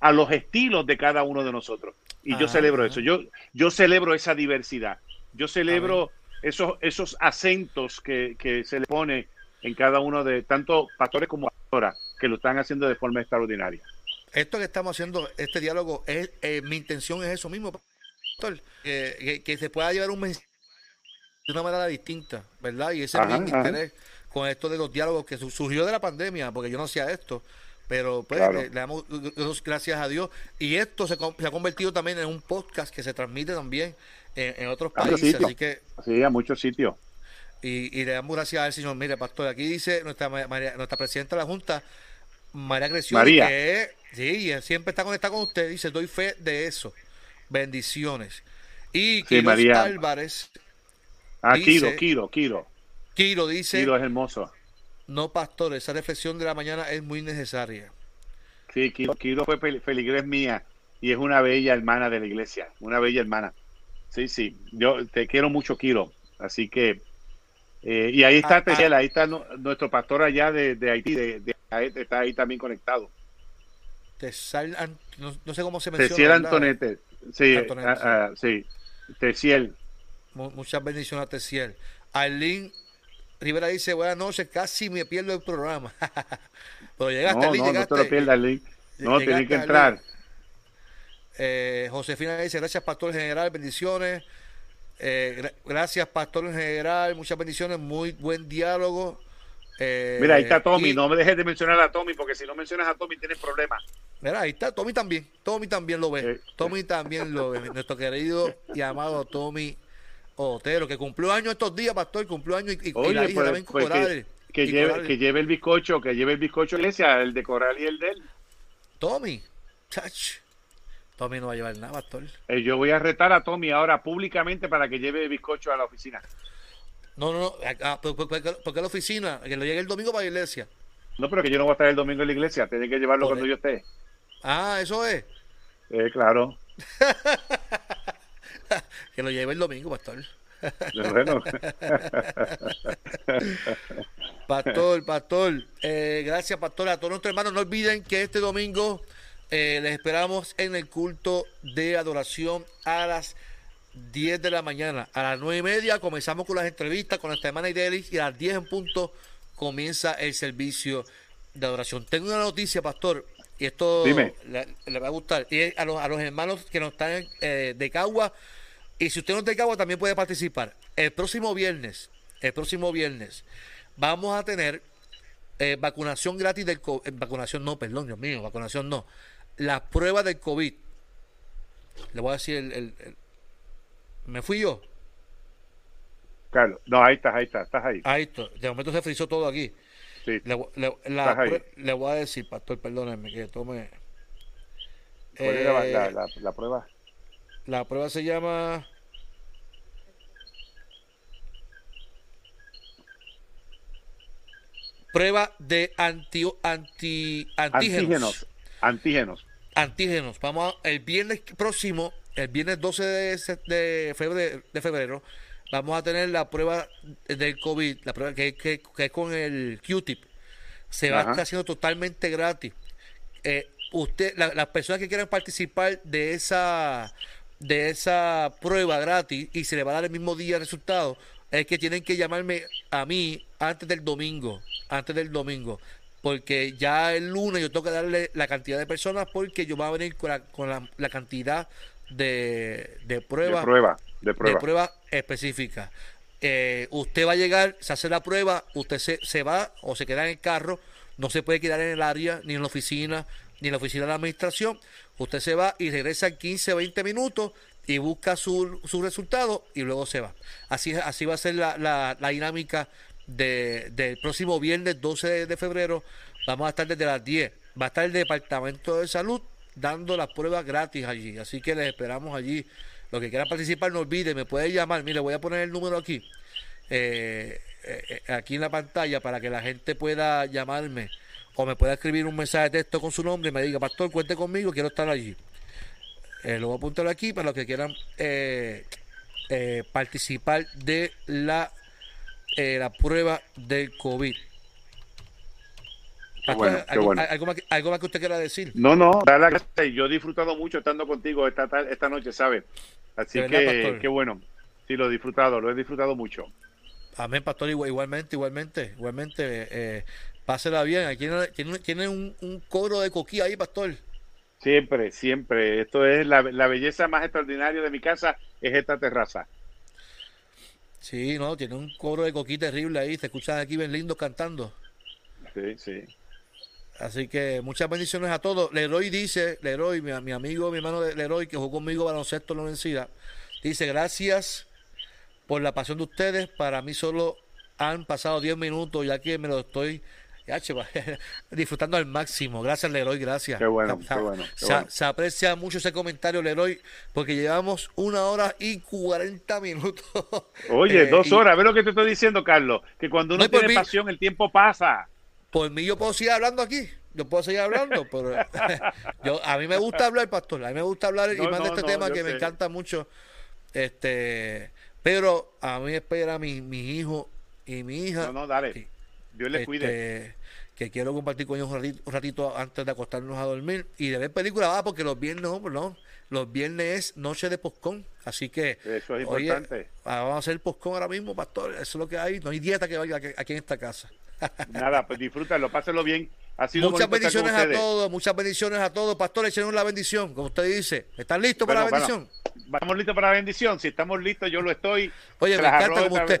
[SPEAKER 3] a los estilos de cada uno de nosotros. Y yo celebro eso, yo, yo celebro esa diversidad, yo celebro esos, esos acentos que, se le pone en cada uno de tanto pastores como pastoras que lo están haciendo de forma extraordinaria.
[SPEAKER 2] Esto que estamos haciendo, este diálogo, es, eh, mi intención es eso mismo, pastor, que, se pueda llevar un mensaje de una manera distinta, ¿verdad? Y ese es mi interés con esto de los diálogos que surgió de la pandemia, porque yo no hacía esto, pero pues le, damos gracias a Dios. Y esto se, se, ha convertido también en un podcast que se transmite también en, otros países. Así que.
[SPEAKER 3] Sí, a muchos sitios.
[SPEAKER 2] Y, le damos gracias al Señor. Mire, pastor, aquí dice nuestra nuestra presidenta de la Junta, María Creción, que sí, siempre está conectada con usted. Dice, doy fe de eso. Bendiciones. Y
[SPEAKER 3] sí, María.
[SPEAKER 2] Álvarez.
[SPEAKER 3] Ah, Kiro, Kiro, Kiro.
[SPEAKER 2] Kiro dice.
[SPEAKER 3] Kiro es hermoso.
[SPEAKER 2] No, pastor, esa reflexión de la mañana es muy necesaria.
[SPEAKER 3] Sí, Kiro, Kiro fue feligrés mía y es una bella hermana de la iglesia, una bella hermana. Sí, sí, yo te quiero mucho, Kiro. Así que, eh, y ahí está ah, ah. ahí está nuestro pastor allá de, Haití, de, está ahí también conectado.
[SPEAKER 2] no, sé cómo se menciona.
[SPEAKER 3] Tesiel Antonete, sí, ah, sí, Tesiel.
[SPEAKER 2] Muchas bendiciones a Tesiel. Arlene Rivera dice, buenas noches, casi me pierdo el programa.
[SPEAKER 3] Pero llegaste, no, no, no te lo pierdas, Arlene. No, tienes que entrar.
[SPEAKER 2] Eh, Josefina dice, gracias Pastor General, bendiciones. Eh, gracias Pastor General, muchas bendiciones, muy buen diálogo.
[SPEAKER 3] Eh, Mira, ahí está Tommy, no me dejes de mencionar a Tommy, porque si no mencionas a Tommy tienes problemas.
[SPEAKER 2] Mira, ahí está, Tommy también, Tommy también lo ve, Tommy también lo ve, nuestro querido y amado Tommy Otero, que cumplió años estos días, Pastor, cumplió años y,
[SPEAKER 3] Oye, la hija pues, también pues que, que, lleve, que lleve el bizcocho, que lleve el bizcocho iglesia, el de Coral y el de él.
[SPEAKER 2] Tommy, chach. Tommy no va a llevar nada, Pastor.
[SPEAKER 3] Eh, yo voy a retar a Tommy ahora públicamente para que lleve bizcocho a la oficina.
[SPEAKER 2] No, no, no. Ah, ¿Por, por, qué la oficina? Que lo llegue el domingo para la iglesia.
[SPEAKER 3] No, pero que yo no voy a estar el domingo en la iglesia. Tiene que llevarlo cuando yo esté.
[SPEAKER 2] Ah, eso es.
[SPEAKER 3] Eh, claro.
[SPEAKER 2] que lo lleve el domingo, pastor.
[SPEAKER 3] Bueno.
[SPEAKER 2] pastor, pastor. Eh, gracias, pastor. A todos nuestros hermanos, no olviden que este domingo eh, les esperamos en el culto de adoración a las 10 de la mañana. A las 9 y media comenzamos con las entrevistas con nuestra hermana Idelis y a las 10 en punto comienza el servicio de adoración. Tengo una noticia, pastor, y esto le, va a gustar. Y a los, a los hermanos que nos están eh, de Cagua, y si usted no es de Cagua, también puede participar. El próximo viernes, el próximo viernes, vamos a tener eh, vacunación gratis del COVID. Eh, vacunación no, perdón, Dios mío, vacunación no. La prueba del COVID. Le voy a decir el ¿Me fui yo?
[SPEAKER 3] Carlos, no, ahí estás, ahí estás, estás ahí.
[SPEAKER 2] Ahí está. De momento se frizó todo aquí.
[SPEAKER 3] Sí.
[SPEAKER 2] Le, le, la, le voy a decir, pastor, perdónenme, que tome.
[SPEAKER 3] ¿Cuál eh, la, la, la, prueba?
[SPEAKER 2] La prueba se llama. Prueba de anti, anti,
[SPEAKER 3] antígenos. Antígenos.
[SPEAKER 2] Antígenos. Vamos a, el viernes próximo el viernes 12 de, febrero, de febrero vamos a tener la prueba del COVID, la prueba que, que, es con el Q-tip. Se va a estar haciendo totalmente gratis. Eh, usted, las personas que quieran participar de esa de esa prueba gratis y se le va a dar el mismo día el resultado, es que tienen que llamarme a mí antes del domingo, antes del domingo, porque ya el lunes yo tengo que darle la cantidad de personas porque yo voy a venir con la, con la, la cantidad de, de prueba,
[SPEAKER 3] de prueba, de prueba.
[SPEAKER 2] prueba específica. Eh, usted va a llegar, se hace la prueba, usted se, se va o se queda en el carro, no se puede quedar en el área, ni en la oficina, ni en la oficina de la administración. Usted se va y regresa en 15 o 20 minutos y busca su, su resultado y luego se va. Así, así va a ser la, la, la dinámica de, del próximo viernes 12 de febrero. Vamos a estar desde las 10. Va a estar el Departamento de Salud dando las pruebas gratis allí. Así que les esperamos allí. Los que quieran participar, no olviden, me pueden llamar. Mire, voy a poner el número aquí, eh, eh, aquí en la pantalla, para que la gente pueda llamarme o me pueda escribir un mensaje de texto con su nombre y me diga, Pastor, cuente conmigo, quiero estar allí. Eh, lo voy a apuntar aquí para los que quieran participar de la, la prueba del COVID. ¿algo, más, que usted quiera decir?
[SPEAKER 3] No, no, yo he disfrutado mucho estando contigo esta, esta noche, ¿sabes? Así que, qué bueno. Sí, lo he disfrutado, lo he disfrutado mucho.
[SPEAKER 2] Amén, pastor, igualmente, igualmente, igualmente. Eh, pásela bien. Aquí tiene, tiene un, un, coro de coquí ahí, pastor.
[SPEAKER 3] Siempre, siempre. Esto es la, la belleza más extraordinaria de mi casa, es esta terraza.
[SPEAKER 2] Sí, no, tiene un coro de coquí terrible ahí. Se escuchan aquí bien lindo cantando.
[SPEAKER 3] Sí, sí.
[SPEAKER 2] Así que muchas bendiciones a todos. Leroy dice, Leroy, mi, mi amigo, mi hermano de Leroy, que jugó conmigo baloncesto en la universidad, dice, gracias por la pasión de ustedes. Para mí solo han pasado 10 minutos, ya que me lo estoy disfrutando al máximo. Gracias, Leroy, gracias.
[SPEAKER 3] Qué bueno, qué bueno,
[SPEAKER 2] se, aprecia mucho ese comentario, Leroy, porque llevamos una hora y 40 minutos.
[SPEAKER 3] Oye, eh, dos horas, ve lo que te estoy diciendo, Carlos, que cuando uno tiene pasión, el tiempo pasa
[SPEAKER 2] por mí yo puedo seguir hablando aquí. Yo puedo seguir hablando, pero yo, a mí me gusta hablar, pastor. A mí me gusta hablar y más de este tema que me encanta mucho. Este, pero a mí espera mi, mi hijo y mi hija.
[SPEAKER 3] No, no, dale. Dios les cuide.
[SPEAKER 2] Este, que quiero compartir con ellos un ratito, antes de acostarnos a dormir y de ver películas, ah, porque los viernes, no, no, los viernes es noche de postcón, así que
[SPEAKER 3] eso es importante.
[SPEAKER 2] vamos a hacer postcón ahora mismo, pastor, eso es lo que hay, no hay dieta que vaya aquí en esta casa.
[SPEAKER 3] Nada, pues disfrútalo, pásenlo bien.
[SPEAKER 2] Muchas bendiciones a todos, muchas bendiciones a todos. Pastor, echen la bendición, como usted dice. ¿Están listos para la bendición?
[SPEAKER 3] vamos listos para la bendición. Si estamos listos, yo lo estoy.
[SPEAKER 2] Oye, me encanta como usted,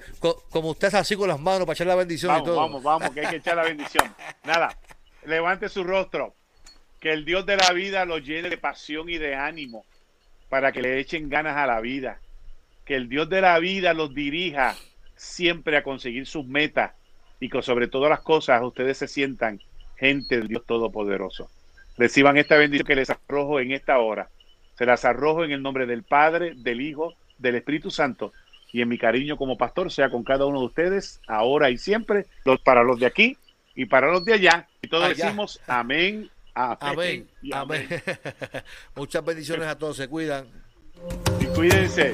[SPEAKER 2] como usted es así con las manos para echar la bendición
[SPEAKER 3] vamos,
[SPEAKER 2] y todo.
[SPEAKER 3] Vamos, vamos, que hay que echar la bendición. Nada, levante su rostro. Que el Dios de la vida lo llene de pasión y de ánimo para que le echen ganas a la vida. Que el Dios de la vida los dirija siempre a conseguir sus metas y que sobre todas las cosas ustedes se sientan gente del Dios Todopoderoso. Reciban esta bendición que les arrojo en esta hora. Se las arrojo en el nombre del Padre, del Hijo, del Espíritu Santo y en mi cariño como pastor sea con cada uno de ustedes, ahora y siempre, los, para los de aquí y para los de allá. Y todos decimos amén,
[SPEAKER 2] amén. amén. Muchas bendiciones a todos, se cuidan.
[SPEAKER 3] Y cuídense.